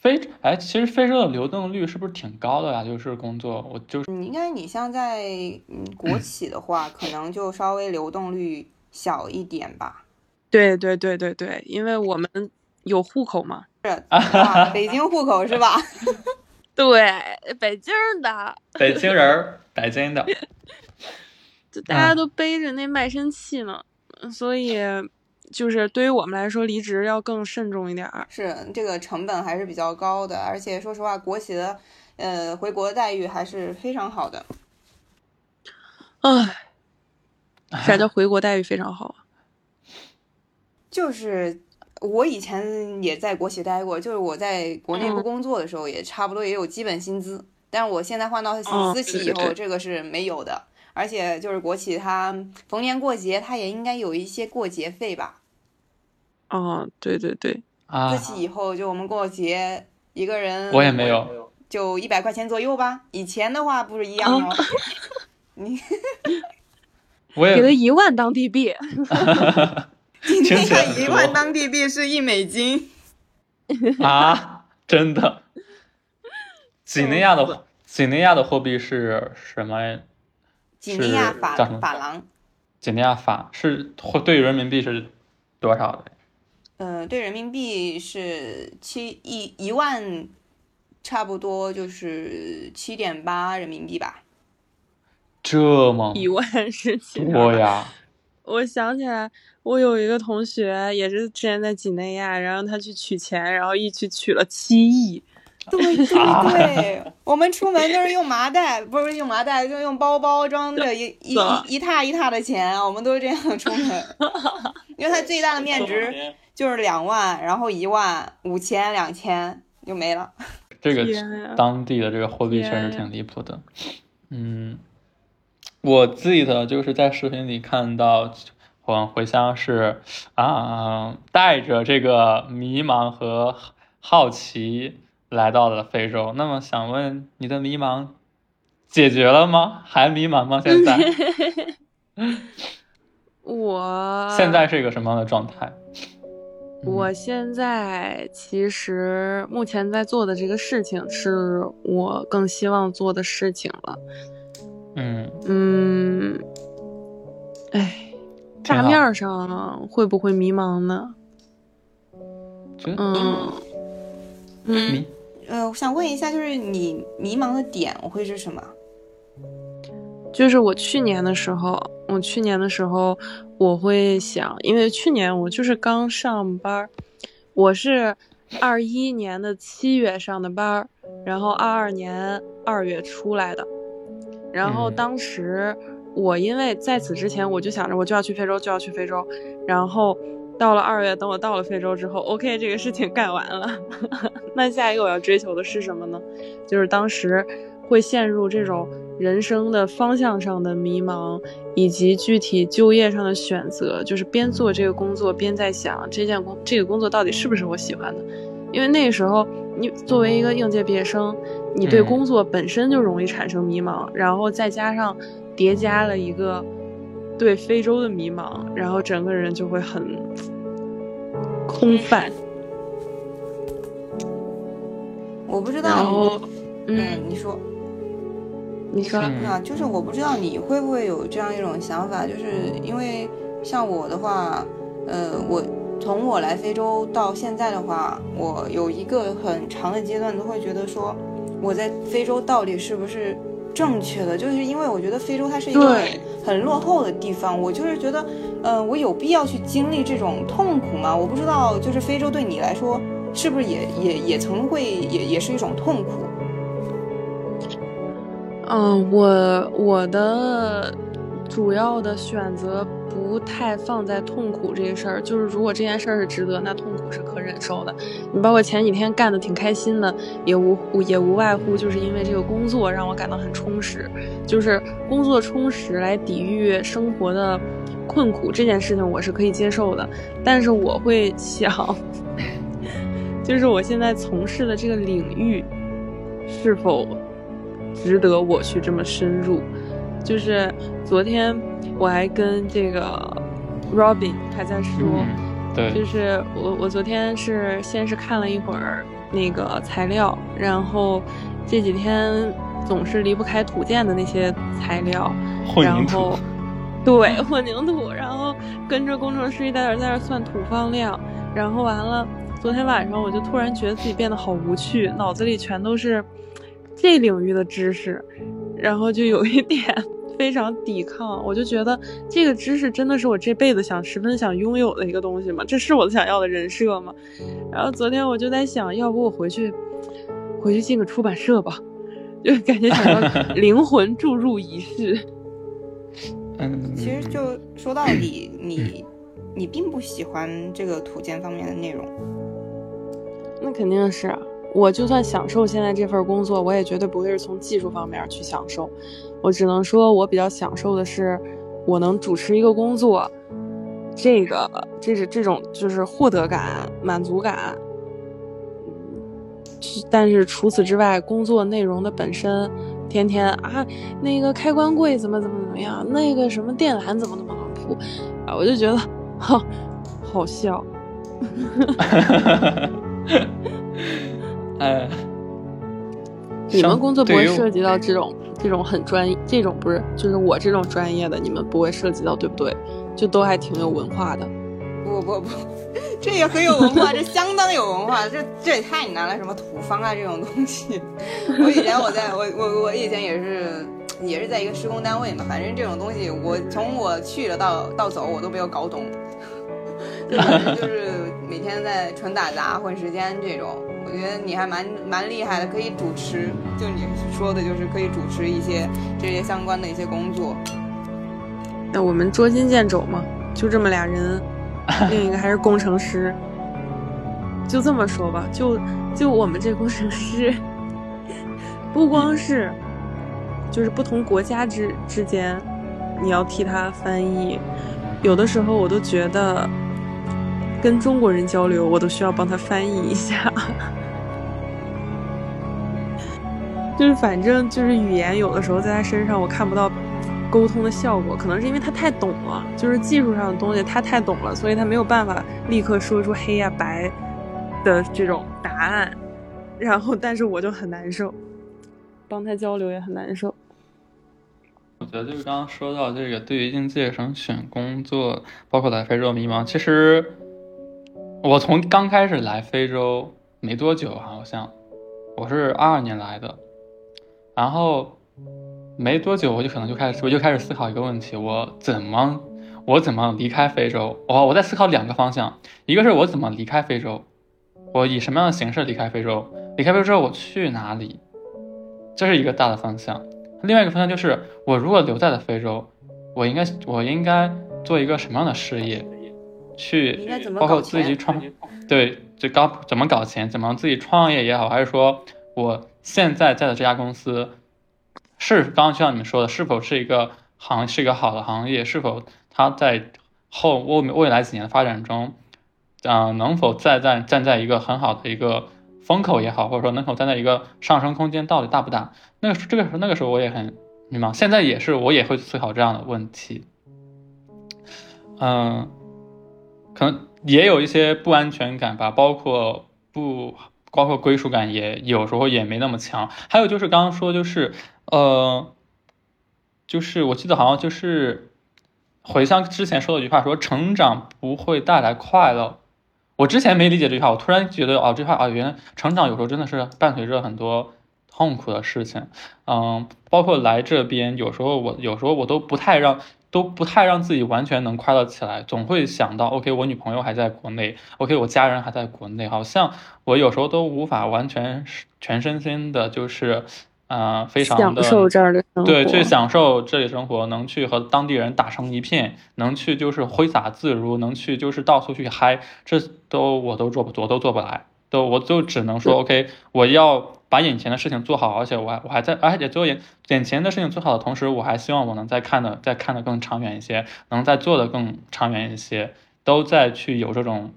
A: 非哎，其实非洲的流动率是不是挺高的呀？就是工作，我就是
B: 你，应该你像在嗯国 (clears throat) 企的话，可能就稍微流动率小一点吧。
C: 对对对对对，因为我们有户口嘛。
B: 是啊，北京户口是吧？(laughs)
C: 对，北京的，
A: 北京人儿，北京的，(laughs)
C: 就大家都背着那卖身契呢，所以就是对于我们来说，离职要更慎重一点儿。
B: 是这个成本还是比较高的，而且说实话，国企的呃回国的待遇还是非常好的。
C: 唉，啥叫回国待遇非常好啊？
B: 就是我以前也在国企待过，就是我在国内部
C: 嗯
B: 工作的时候，也差不多也有基本薪资。但是我现在换到
C: 嗯
B: 私企以后，
C: 对对对
B: 这个是没有的。而且就是国企，它逢年过节，它也应该有一些过节费吧？
C: 哦，对对对，
A: 啊
B: 私，企以后，就我们过节一个人
A: 我也没有，
B: 就一百块钱左右吧。以前的话不是一样吗？你
A: 我也
C: 给了一万当地币。(laughs)
B: 今
A: 听起来
B: 天一万当地币是一美金。(laughs)
A: 啊，真的。(laughs) 几内亚的几内亚的货币是什么？
B: 几内亚法法郎，
A: 几内亚法是或对人民币是多少的？
B: 呃，对人民币是七一一万，差不多就是七点八人民币吧。
A: 这么
C: 一万是七
A: 多呀？
C: 我想起来，我有一个同学也是之前在几内亚，然后他去取钱，然后一取取了七亿。
B: 对 (laughs) 对对，(laughs) 我们出门都是用麻袋，不是用麻袋，就是用包包装着一 (laughs) 一一一沓一沓的钱，我们都是这样出门。因为它最大的面值就是两万，然后一万、五千、两千就没了。
A: 这个当地的这个货币确实挺离谱的。嗯，我记得就是在视频里看到，我回乡是啊，带着这个迷茫和好奇来到了非洲。那么想问你的迷茫解决了吗？还迷茫吗？现在 (laughs)
C: 我
A: 现在是一个什么样的状态？
C: 我现在其实目前在做的这个事情，是我更希望做的事情了。
A: 嗯，
C: 嗯，哎，大面儿上会不会迷茫呢？嗯嗯，
A: 迷
B: 呃，我想问一下，就是你迷茫的点会是什么？
C: 就是我去年的时候，我去年的时候，我会想，因为去年我就是刚上班儿，我是二一年的七月上的班儿，然后二二年二月出来的，然后
A: 嗯。
C: 当时我因为在此之前我就想着我就要去非洲，就要去非洲，然后到了二月，等我到了非洲之后，OK，这个事情干完了，那下一个我要追求的是什么呢？就是当时会陷入这种人生的方向上的迷茫，以及具体就业上的选择，就是边做这个工作边在想这件工这个工作到底是不是我喜欢的。因为那个时候，你作为一个应届毕业生，你对
A: 嗯
C: 工作本身就容易产生迷茫，然后再加上叠加了一个对非洲的迷茫，然后整个人就会很空泛。
B: 我不知道。
C: 然后，
B: 嗯
C: 嗯，，
B: 你说。
C: 你说，
A: 嗯
B: 啊，就是我不知道你会不会有这样一种想法，就是因为像我的话，呃，我从我来非洲到现在的话，我有一个很长的阶段都会觉得说，我在非洲到底是不是正确的？就是因为我觉得非洲它是一个很落后的地方，我就是觉得，呃，我有必要去经历这种痛苦吗？我不知道，就是非洲对你来说是不是也也也曾会也也是一种痛苦？
C: 嗯，我我的主要的选择不太放在痛苦这事儿，就是如果这件事儿是值得，那痛苦是可忍受的。你包括前几天干的挺开心的，也无也无外乎就是因为这个工作让我感到很充实，就是工作充实来抵御生活的困苦这件事情我是可以接受的，但是我会想，就是我现在从事的这个领域是否值得我去这么深入。就是昨天我还跟这个 Robin 还在说，
A: 嗯对，
C: 就是我我昨天是先是看了一会儿那个材料，然后这几天总是离不开土建的那些材料，然后对混凝土，然后跟着工程师一点点在那算土方量，然后完了，昨天晚上我就突然觉得自己变得好无趣，脑子里全都是这领域的知识，然后就有一点。(laughs) 非常抵抗，我就觉得这个知识真的是我这辈子想十分想拥有的一个东西吗？这是我想要的人设吗？然后昨天我就在想，要不我回去回去进个出版社吧，就感觉想要 (laughs) 灵魂注入仪式。(laughs)
A: 嗯，
B: 其实就说到底，你你并不喜欢这个土建方面的内容。
C: 那肯定是，我就算享受现在这份工作，我也绝对不会是从技术方面去享受。我只能说，我比较享受的是，我能主持一个工作，这个这是这种就是获得感、满足感。但是除此之外，工作内容的本身，天天啊，那个开关柜怎么怎么怎么样，那个什么电缆怎么怎么怎么铺，啊，我就觉得，哈，好笑。
A: 哈哈哈哈哈 (laughs) 哎，
C: 你们工作不会涉及到这种？这种很专，这种不是，就是我这种专业的，你们不会涉及到，对不对？就都还挺有文化的。
B: 不不不，(laughs) 这也很有文化，这相当有文化，这这也太难了，什么土方啊这种东西。(laughs) 我以前我在我我我以前也是也是在一个施工单位嘛，反正这种东西我从我去了到到走我都没有搞懂，(laughs) 就是每天在纯打杂混时间这种。我觉得你还蛮蛮厉害的，可以主持，就你说的，就是可以主持一些这些相关的一些工作。
C: 那我们捉襟见肘嘛，就这么俩人，另一个还是工程师，就这么说吧，就就我们这工程师，(laughs) 不光是就是不同国家之之间，你要替他翻译，有的时候我都觉得。跟中国人交流，我都需要帮他翻译一下。(laughs) 就是反正就是语言，有的时候在他身上我看不到沟通的效果，可能是因为他太懂了，就是技术上的东西他太懂了，所以他没有办法立刻说出黑呀白的这种答案。然后，但是我就很难受，帮他交流也很难受。
A: 我觉得就是刚刚说到这个，对于应届生选工作，包括在非洲迷茫，其实。我从刚开始来非洲没多久，好像我是二二年来的，然后没多久我就可能就开始我就开始思考一个问题：我怎么我怎么离开非洲？我我在思考两个方向，一个是我怎么离开非洲，我以什么样的形式离开非洲？离开非洲之后我去哪里？这是一个大的方向。另外一个方向就是我如果留在了非洲，我应该我应该做一个什么样的事业？去包括自己创，对，就搞怎么搞钱，怎么自己创业也好，还是说我现在在的这家公司是刚刚就像你们说的，是否是一个行是一个好的行业，是否它在后未未来几年的发展中，嗯，能否再在站在一个很好的一个风口也好，或者说能否站在一个上升空间到底大不大？那个这个时候那个时候我也很迷茫，现在也是我也会思考这样的问题，嗯。可能也有一些不安全感吧，包括不包括归属感也有时候也没那么强。还有就是刚刚说就是，呃，就是我记得好像就是回想之前说的一句话，说成长不会带来快乐。我之前没理解这句话，我突然觉得哦，这句话啊，原来成长有时候真的是伴随着很多痛苦的事情。嗯，包括来这边，有时候我有时候我都不太让。都不太让自己完全能快乐起来，总会想到，OK，我女朋友还在国内，OK，我家人还在国内，好像我有时候都无法完全全身心的，就是，呃，非常的
C: 享受这儿的生活，
A: 对，去享受这里生活，能去和当地人打成一片，能去就是挥洒自如，能去就是到处去嗨，这都我都做不，我都做不来，都我就只能说，OK，我要。把眼前的事情做好，而且我还我还在，而且做眼眼前的事情做好的同时，我还希望我能再看的再看的更长远一些，能再做的更长远一些，都在去有这种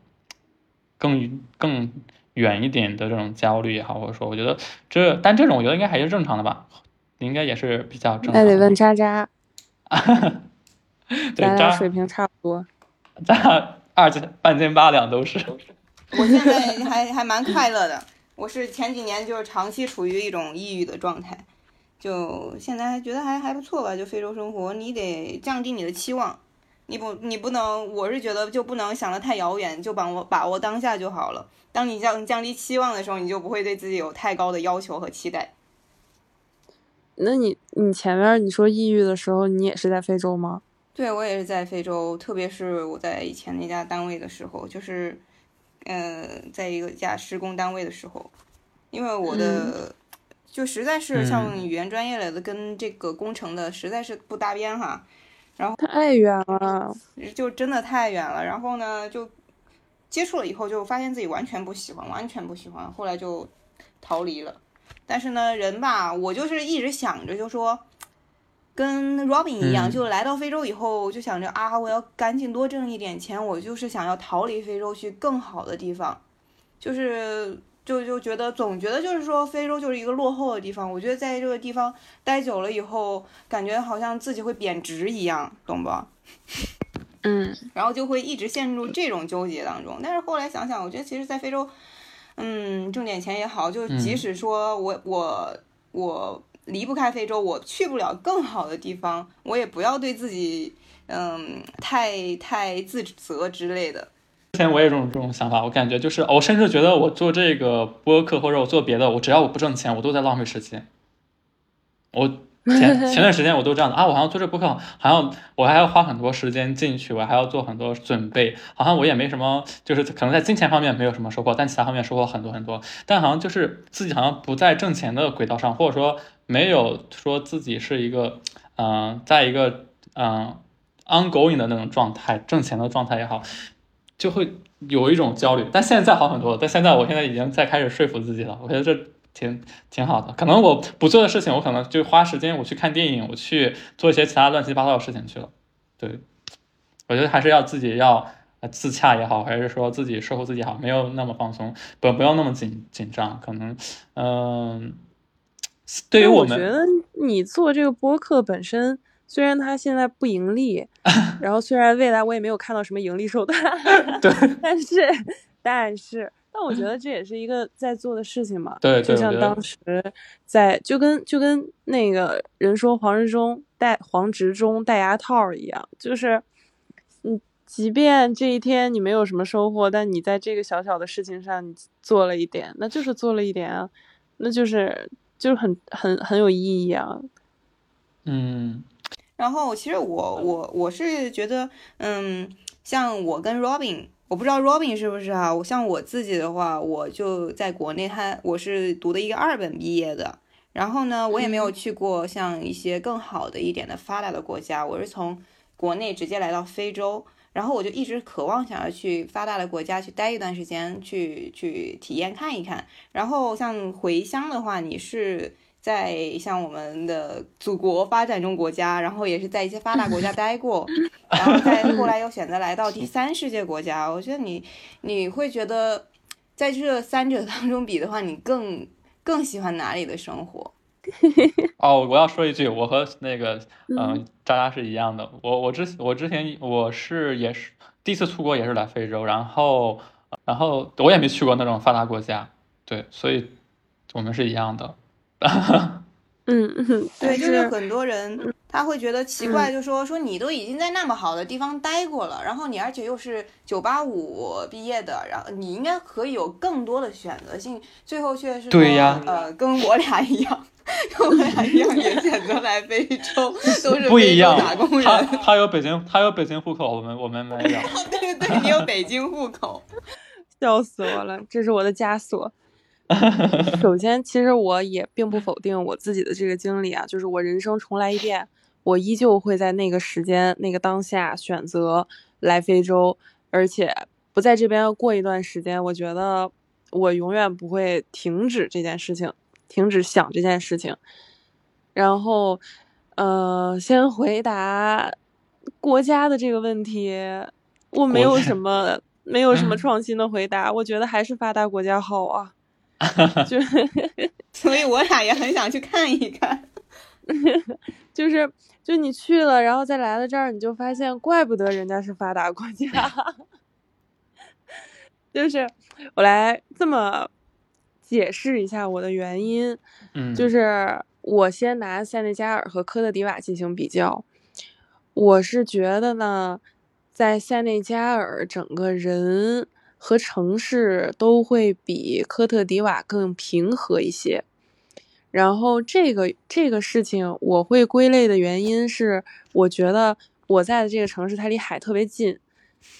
A: 更更远一点的这种焦虑也好，或者说我觉得这，但这种我觉得应该还是正常的吧，应该也是比较正常。那
C: 得问渣渣，(laughs)
A: 对渣
C: 水平差不多。(laughs)
A: 咱俩二斤半斤八两都是。
B: 我现在还还蛮快乐的，我是前几年就是长期处于一种抑郁的状态，就现在还觉得还还不错吧。就非洲生活，你得降低你的期望，你不你不能，我是觉得就不能想的太遥远，就把握把握当下就好了。当你降降低期望的时候，你就不会对自己有太高的要求和期待。
C: 那你你前面你说抑郁的时候，你也是在非洲吗？
B: 对，我也是在非洲，特别是我在以前那家单位的时候，就是。呃，在一个家施工单位的时候，因为我的就实在是像语言专业类的跟这个工程的实在是不搭边哈，然后
C: 太远了，
B: 就真的太远了。然后呢，就接触了以后，就发现自己完全不喜欢，完全不喜欢，后来就逃离了。但是呢，人吧，我就是一直想着，就说。跟 Robin 一样，就来到非洲以后，就想着啊，我要赶紧多挣一点钱，我就是想要逃离非洲去更好的地方，就是就就觉得总觉得就是说非洲就是一个落后的地方，我觉得在这个地方待久了以后，感觉好像自己会贬值一样，懂不？(laughs)
C: 嗯，
B: 然后就会一直陷入这种纠结当中。但是后来想想，我觉得其实，在非洲，嗯，挣点钱也好，就即使说我我我。离不开非洲，我去不了更好的地方，我也不要对自己，嗯，太太自责之类的。
A: 之前我也有这种这种想法，我感觉就是，我甚至觉得我做这个播客或者我做别的，我只要我不挣钱，我都在浪费时间。我前 (laughs) 前段时间我都这样的啊，我好像做这播客，好像我还要花很多时间进去，我还要做很多准备，好像我也没什么，就是可能在金钱方面没有什么收获，但其他方面收获很多很多。但好像就是自己好像不在挣钱的轨道上，或者说。没有说自己是一个，嗯，在一个嗯 ongoing 的那种状态，挣钱的状态也好，就会有一种焦虑。但现在好很多，但现在我现在已经在开始说服自己了。我觉得这挺挺好的。可能我不做的事情，我可能就花时间我去看电影，我去做一些其他乱七八糟的事情去了。对，我觉得还是要自己要自洽也好，还是说自己说服自己好，没有那么放松，不不要那么紧紧张。可能嗯。对于我们我
C: 觉得你做这个播客本身，虽然它现在不盈利，(laughs) 然后虽然未来我也没有看到什么盈利手段，
A: 对，
C: 但是但是，但我觉得这也是一个在做的事情嘛。
A: 对，
C: 就像当时在就跟就跟那个人说黄执中戴黄执中戴牙套一样，就是你即便这一天你没有什么收获，但你在这个小小的事情上你做了一点，那就是做了一点啊，那就是。就是很很很有意义啊，
A: 嗯，
B: 然后其实我我我是觉得，嗯，像我跟 Robin，我不知道 Robin 是不是啊？我像我自己的话，我就在国内，他我是读的一个二本毕业的，然后呢，我也没有去过像一些更好的一点的发达的国家，我是从国内直接来到非洲。然后我就一直渴望想要去发达的国家去待一段时间，去去体验看一看。然后像回乡的话，你是在像我们的祖国发展中国家，然后也是在一些发达国家待过，(laughs) 然后再后来又选择来到第三世界国家。我觉得你你会觉得在这三者当中比的话，你更更喜欢哪里的生活？(laughs)
A: 哦，我要说一句，我和那个嗯渣渣是一样的。我我之我之前我是也是第一次出国也是来非洲，然后然后我也没去过那种发达国家，对，所以我们是一样的。(laughs)
C: 嗯嗯，
B: 对，就是很多人他会觉得奇怪，就说说你都已经在那么好的地方待过了，然后你而且又是九八五毕业的，然后你应该可以有更多的选择性，最后却是
A: 对呀，
B: 呃，跟我俩一样。跟我俩一样，也选择来非洲，(laughs) 都是
A: 不一样。
B: 打工人。
A: 他他有北京，他有北京户口，我们我们没有。(laughs)
B: 对对对，你有北京户口，
C: 笑死我了！这是我的枷锁。(laughs) 首先，其实我也并不否定我自己的这个经历啊，就是我人生重来一遍，我依旧会在那个时间、那个当下选择来非洲，而且不在这边过一段时间，我觉得我永远不会停止这件事情。停止想这件事情，然后，呃，先回答国家的这个问题。我没有什么，没有什么创新的回答。我觉得还是发达国家好啊。(laughs) 就，(laughs)
B: 所以我俩也很想去看一看。(laughs)
C: 就是，就你去了，然后再来了这儿，你就发现，怪不得人家是发达国家。就是我来这么解释一下我的原因，
A: 嗯，
C: 就是我先拿塞内加尔和科特迪瓦进行比较，我是觉得呢，在塞内加尔整个人和城市都会比科特迪瓦更平和一些。然后这个这个事情我会归类的原因是，我觉得我在的这个城市它离海特别近，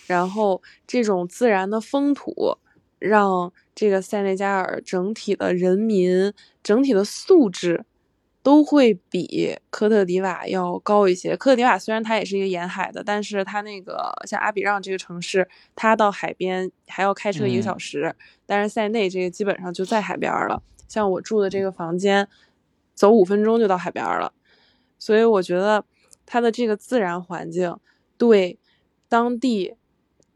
C: 然后这种自然的风土让这个塞内加尔整体的人民整体的素质都会比科特迪瓦要高一些。科特迪瓦虽然它也是一个沿海的，但是它那个像阿比让这个城市，它到海边还要开车一个小时，但是塞内这个基本上就在海边了。像我住的这个房间，走五分钟就到海边了，所以我觉得它的这个自然环境对当地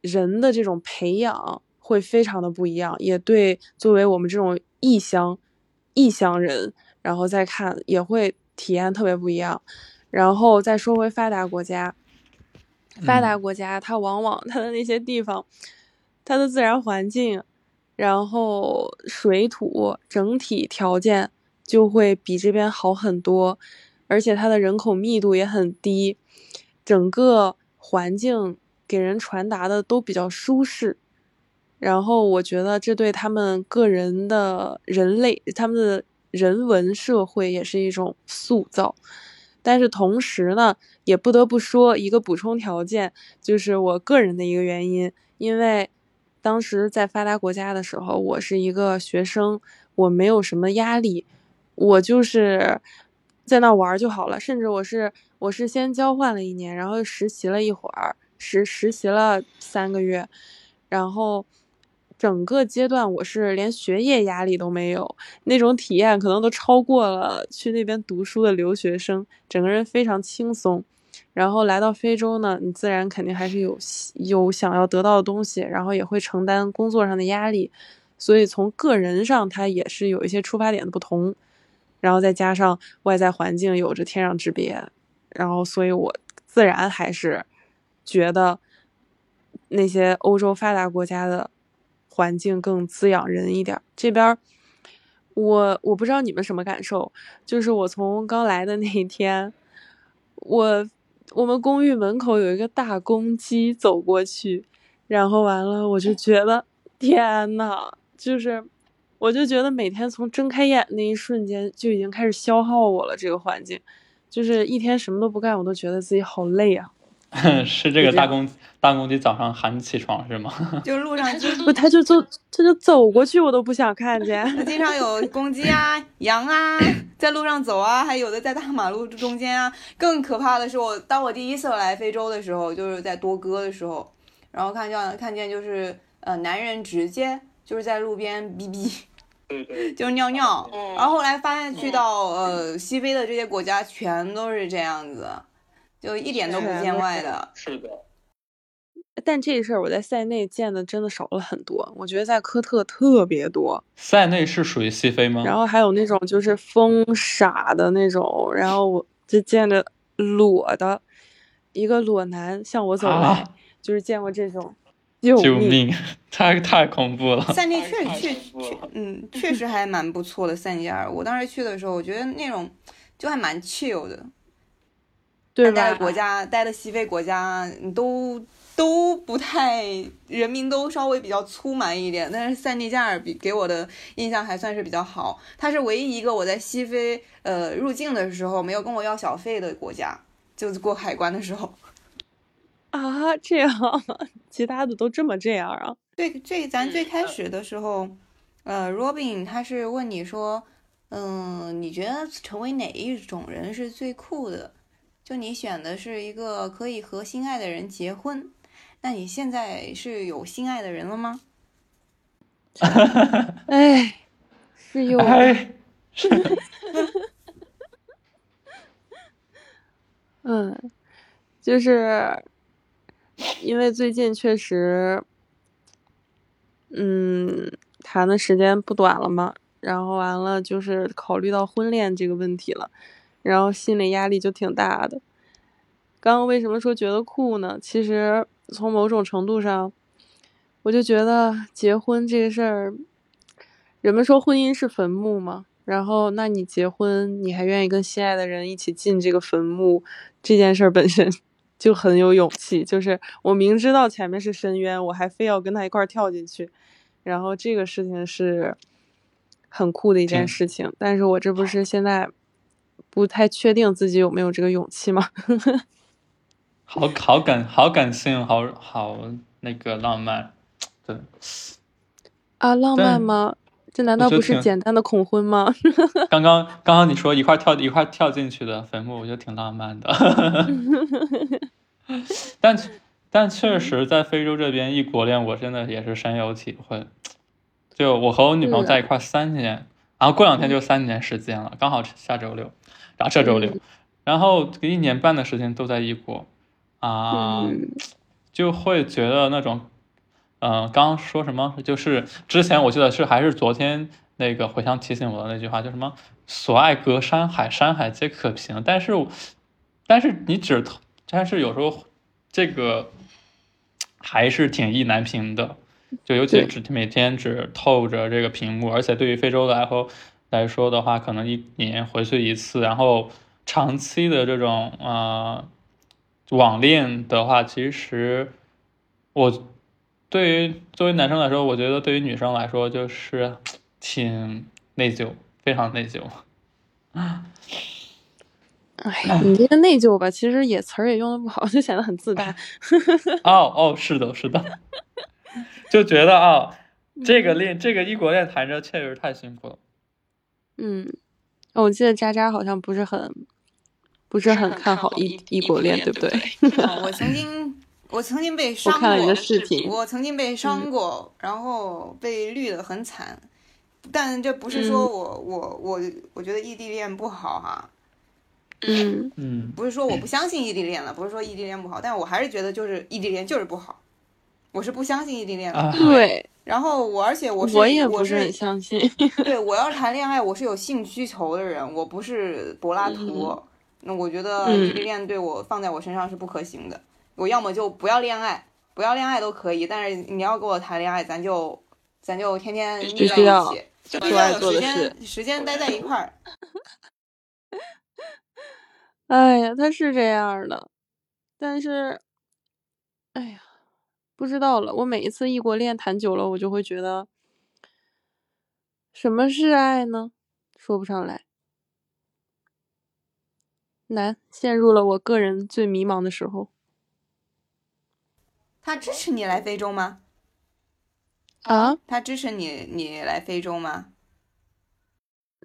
C: 人的这种培养会非常的不一样，也对作为我们这种异乡异乡人，然后再看也会体验特别不一样。然后再说回发达国家，发达国家它往往它的那些地方，它的自然环境。然后水土整体条件就会比这边好很多，而且它的人口密度也很低，整个环境给人传达的都比较舒适。然后我觉得这对他们个人的人类，他们的人文社会也是一种塑造。但是同时呢，也不得不说一个补充条件，就是我个人的一个原因，因为。当时在发达国家的时候，我是一个学生，我没有什么压力，我就是在那玩就好了。甚至我是我是先交换了一年，然后实习了一会儿，实实习了三个月，然后整个阶段我是连学业压力都没有，那种体验可能都超过了去那边读书的留学生，整个人非常轻松。然后来到非洲呢，你自然肯定还是有有想要得到的东西，然后也会承担工作上的压力，所以从个人上，他也是有一些出发点的不同，然后再加上外在环境有着天壤之别，然后所以我自然还是觉得那些欧洲发达国家的环境更滋养人一点。这边我我不知道你们什么感受，就是我从刚来的那一天，我。我们公寓门口有一个大公鸡走过去，然后完了，我就觉得天呐，就是，我就觉得每天从睁开眼那一瞬间就已经开始消耗我了。这个环境，就是一天什么都不干，我都觉得自己好累啊。(laughs)
A: 是这个大公大公鸡早上喊你起床是吗？(laughs)
B: 就路上
C: 不，他就走，他就走过去，我都不想看见。
B: 他经常有公鸡啊、羊啊在路上走啊，还有的在大马路中间啊。更可怕的是，我当我第一次来非洲的时候，就是在多哥的时候，然后看见看见就是呃男人直接就是在路边逼逼，
D: 对对，(laughs)
B: 就是尿尿。然后后来发现去到呃西非的这些国家，全都是这样子。就一点都不见外的，
D: 是的。
C: 但这事儿我在塞内见的真的少了很多，我觉得在科特特别多。
A: 塞内是属于西非吗？
C: 然后还有那种就是疯傻的那种，然后我就见着裸的一个裸男向我走来，就是见过这种。
A: 救命！太太恐怖了。
B: 塞内确确确，嗯，确实还蛮不错的。塞内加尔，我当时去的时候，我觉得那种就还蛮 chill 的。
C: 对
B: 待的国家，待的西非国家，都都不太，人民都稍微比较粗蛮一点。但是塞内加尔比给我的印象还算是比较好，它是唯一一个我在西非呃入境的时候没有跟我要小费的国家，就是过海关的时候。(laughs)
C: 啊，这样，(laughs) 其他的都这么这样啊？
B: 对，最咱最开始的时候，呃，Robin 他是问你说，嗯，你觉得成为哪一种人是最酷的？就你选的是一个可以和心爱的人结婚，那你现在是有心爱的人了吗？(laughs)
C: 哎，是有。嗯，就是因为最近确实，嗯，谈的时间不短了嘛，然后完了就是考虑到婚恋这个问题了。然后心理压力就挺大的。刚刚为什么说觉得酷呢？其实从某种程度上，我就觉得结婚这个事儿，人们说婚姻是坟墓嘛，然后那你结婚，你还愿意跟心爱的人一起进这个坟墓，这件事儿本身 (laughs) 就很有勇气。就是我明知道前面是深渊，我还非要跟他一块儿跳进去，然后这个事情是很酷的一件事情。但是我这不是现在不太确定自己有没有这个勇气吗？(laughs)
A: 好好感好感性，好好那个浪漫。对
C: 啊，浪漫吗？这难道不是简单的恐婚吗？(laughs)
A: 刚刚刚刚你说一块跳一块跳进去的坟墓，我觉得挺浪漫的。(laughs) 但但确实，在非洲这边异国恋，我真的也是深有体会。就我和我女朋友在一块三年，然后过两天就三年时间了，刚好下周六，然后这周六，然后一年半的时间都在异国啊，就会觉得那种。嗯，刚刚说什么？就是之前我记得是还是昨天那个回乡提醒我的那句话，就什么“所爱隔山海，山海皆可平”。但是，但是你只，但是有时候这个还是挺意难平的。就尤其只每天只透着这个屏幕，而且对于非洲来说来说的话，可能一年回去一次，然后长期的这种呃网恋的话，其实我。对于作为男生来说，我觉得对于女生来说就是挺内疚，非常内疚。(laughs)
C: 哎，你这个内疚吧，其实也词儿也用的不好，就显得很自大。(laughs)
A: 哦哦，是的，是的，(laughs) 就觉得啊，这个恋这个异国恋谈着确实太辛苦了。
C: 嗯，我记得渣渣好像不是很不是很看好异异国恋，对不对？
B: 我曾经。(laughs) 我曾经被伤过，我曾经被伤。过，然后被绿的很惨，但这不是说。我我我我觉得异地恋不好哈，
C: 嗯。
A: 嗯，
B: 不是说我不相信异地恋了，不是说异地恋不好，但我还是觉得就是异地恋就是不好，我是不相信异地恋的，
C: 对，
B: 然后我而且我是
C: 我也不
B: 是
C: 很相信，(laughs)
B: 对我要是谈恋爱，我是有性需求的人，我不是柏拉图，那我觉得异地恋对我放在我身上是不可行的。我要么就不要恋爱，不要恋爱都可以，但是你要跟我谈恋爱，咱就咱就天天腻在一起，就必须要有时间时间待在一块儿。(laughs)
C: 哎呀，他是这样的，但是，哎呀，不知道了。我每一次异国恋谈久了，我就会觉得，什么是爱呢？说不上来，难，陷入了我个人最迷茫的时候。
B: 他支持你来非洲吗？
C: 啊？
B: 他支持你你来非洲吗？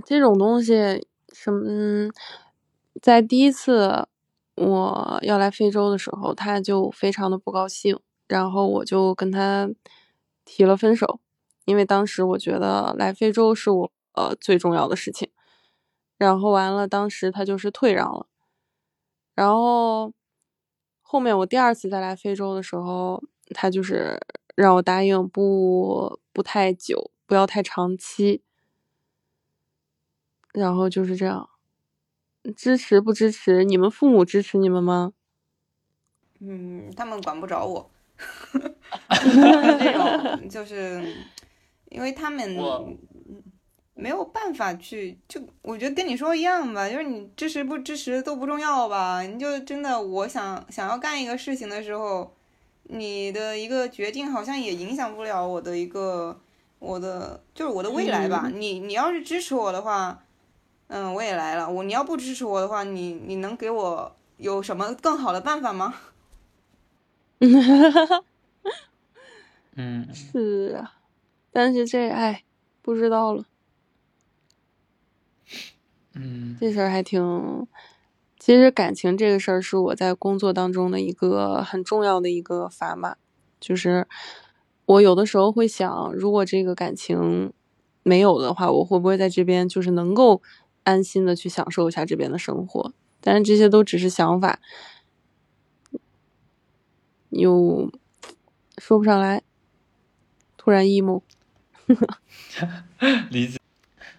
C: 这种东西，什么？在第一次我要来非洲的时候，他就非常的不高兴，然后我就跟他提了分手，因为当时我觉得来非洲是我呃最重要的事情。然后完了，当时他就是退让了，然后。后面我第二次再来非洲的时候，他就是让我答应不不太久，不要太长期，然后就是这样。支持不支持？你们父母支持你们吗？
B: 嗯，他们管不着我。(laughs) 这种就是因为他们。没有办法去，就我觉得跟你说一样吧，就是你支持不支持都不重要吧。你就真的，我想想要干一个事情的时候，你的一个决定好像也影响不了我的一个我的就是我的未来吧。你你要是支持我的话，嗯，我也来了。我你要不支持我的话，你你能给我有什么更好的办法吗？
A: 嗯，(laughs)
C: 是啊，但是这哎，不知道了。
A: 嗯，
C: 这事儿还挺，其实感情这个事儿是我在工作当中的一个很重要的一个砝码，就是我有的时候会想，如果这个感情没有的话，我会不会在这边就是能够安心的去享受一下这边的生活？但是这些都只是想法，又说不上来，突然 emo，(laughs)
A: 理解。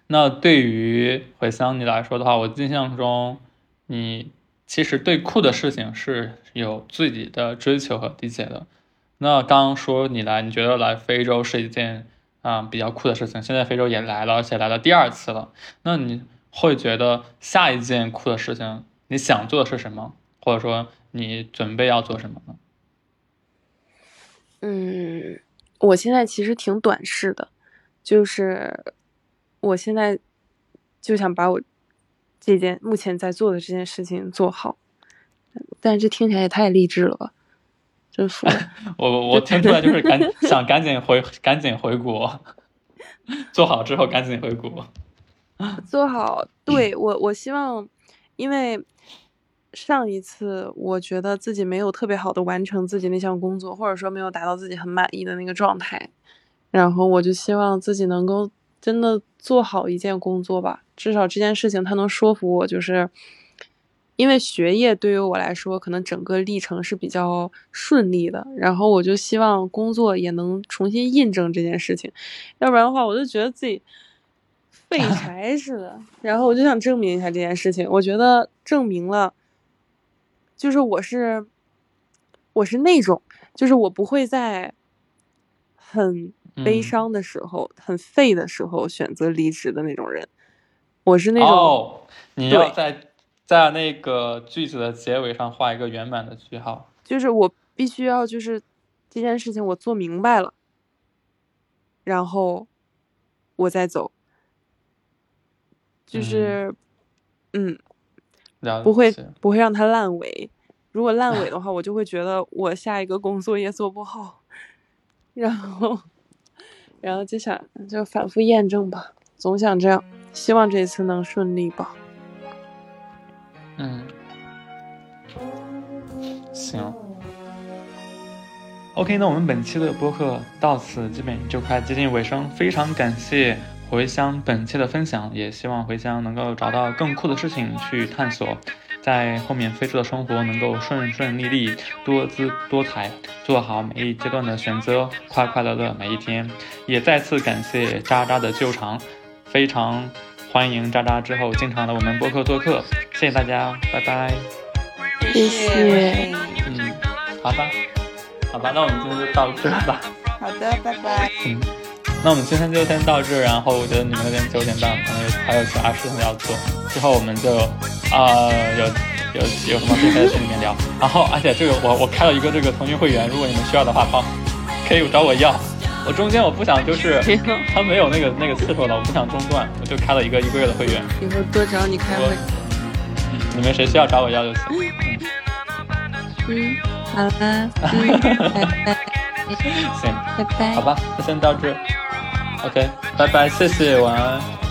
A: 那对于回乡你来说的话，我印象中，你其实对酷的事情是有自己的追求和理解的。那刚说你来，你觉得来非洲是一件啊、比较酷的事情。现在非洲也来了，而且来了第二次了。那你会觉得下一件酷的事情，你想做的是什么？或者说你准备要做什么呢？
C: 嗯，我现在其实挺短视的，就是我现在就想把我这件目前在做的这件事情做好，但是这听起来也太励志了吧，真服了。
A: 我我我听出来就是赶 (laughs) 想赶紧回赶紧回国，做好之后赶紧回国。
C: 做好，对我我希望，因为上一次我觉得自己没有特别好的完成自己那项工作，或者说没有达到自己很满意的那个状态，然后我就希望自己能够真的做好一件工作吧，至少这件事情它能说服我，就是因为学业对于我来说，可能整个历程是比较顺利的，然后我就希望工作也能重新印证这件事情，要不然的话，我就觉得自己。废 (laughs) 柴似的，然后我就想证明一下这件事情。我觉得证明了，就是我是，我是那种，就是我不会在很悲伤的时候、很废的时候选择离职的那种人。我是那种，
A: 哦，你要在在那个句子的结尾上画一个圆满的句号。
C: 就是我必须要，就是这件事情我做明白了，然后我再走。就是，嗯，
A: 了
C: 不会不会让它烂尾。如果烂尾的话，我就会觉得我下一个工作也做不好，然后，然后就想就反复验证吧，总想这样，希望这次能顺利吧。
A: 嗯，行。OK，那我们本期的播客到此基本就快接近尾声，非常感谢回乡本期的分享，也希望回乡能够找到更酷的事情去探索，在后面非洲的生活能够顺顺利利、多姿多彩，做好每一阶段的选择，快快乐乐每一天。也再次感谢渣渣的救场，非常欢迎渣渣之后经常来我们播客做客，谢谢大家，拜拜。
C: 谢谢
A: 嗯，好吧，好吧，那我们今天就到这吧。
B: 好的，拜拜。
A: 嗯，那我们今天就先到这，然后我觉得你们那边九点半可能有还有其他事情要做，之后我们就啊、有有有什么可以在群里面聊，然后而且这个我我开了一个这个腾讯会员，如果你们需要的话，帮可以找我要。我中间我不想就是
C: 行 (laughs)
A: 他没有那个那个次数了，我不想中断，我就开了一个一个月的会员。
C: 以后多找你开会。
A: 你们谁需要找我要就行。嗯，
C: 嗯，好啦，嗯，(laughs) 拜拜，
A: 行，
C: 拜拜
A: 好。吧，那先到这。OK，拜拜，谢谢，晚安。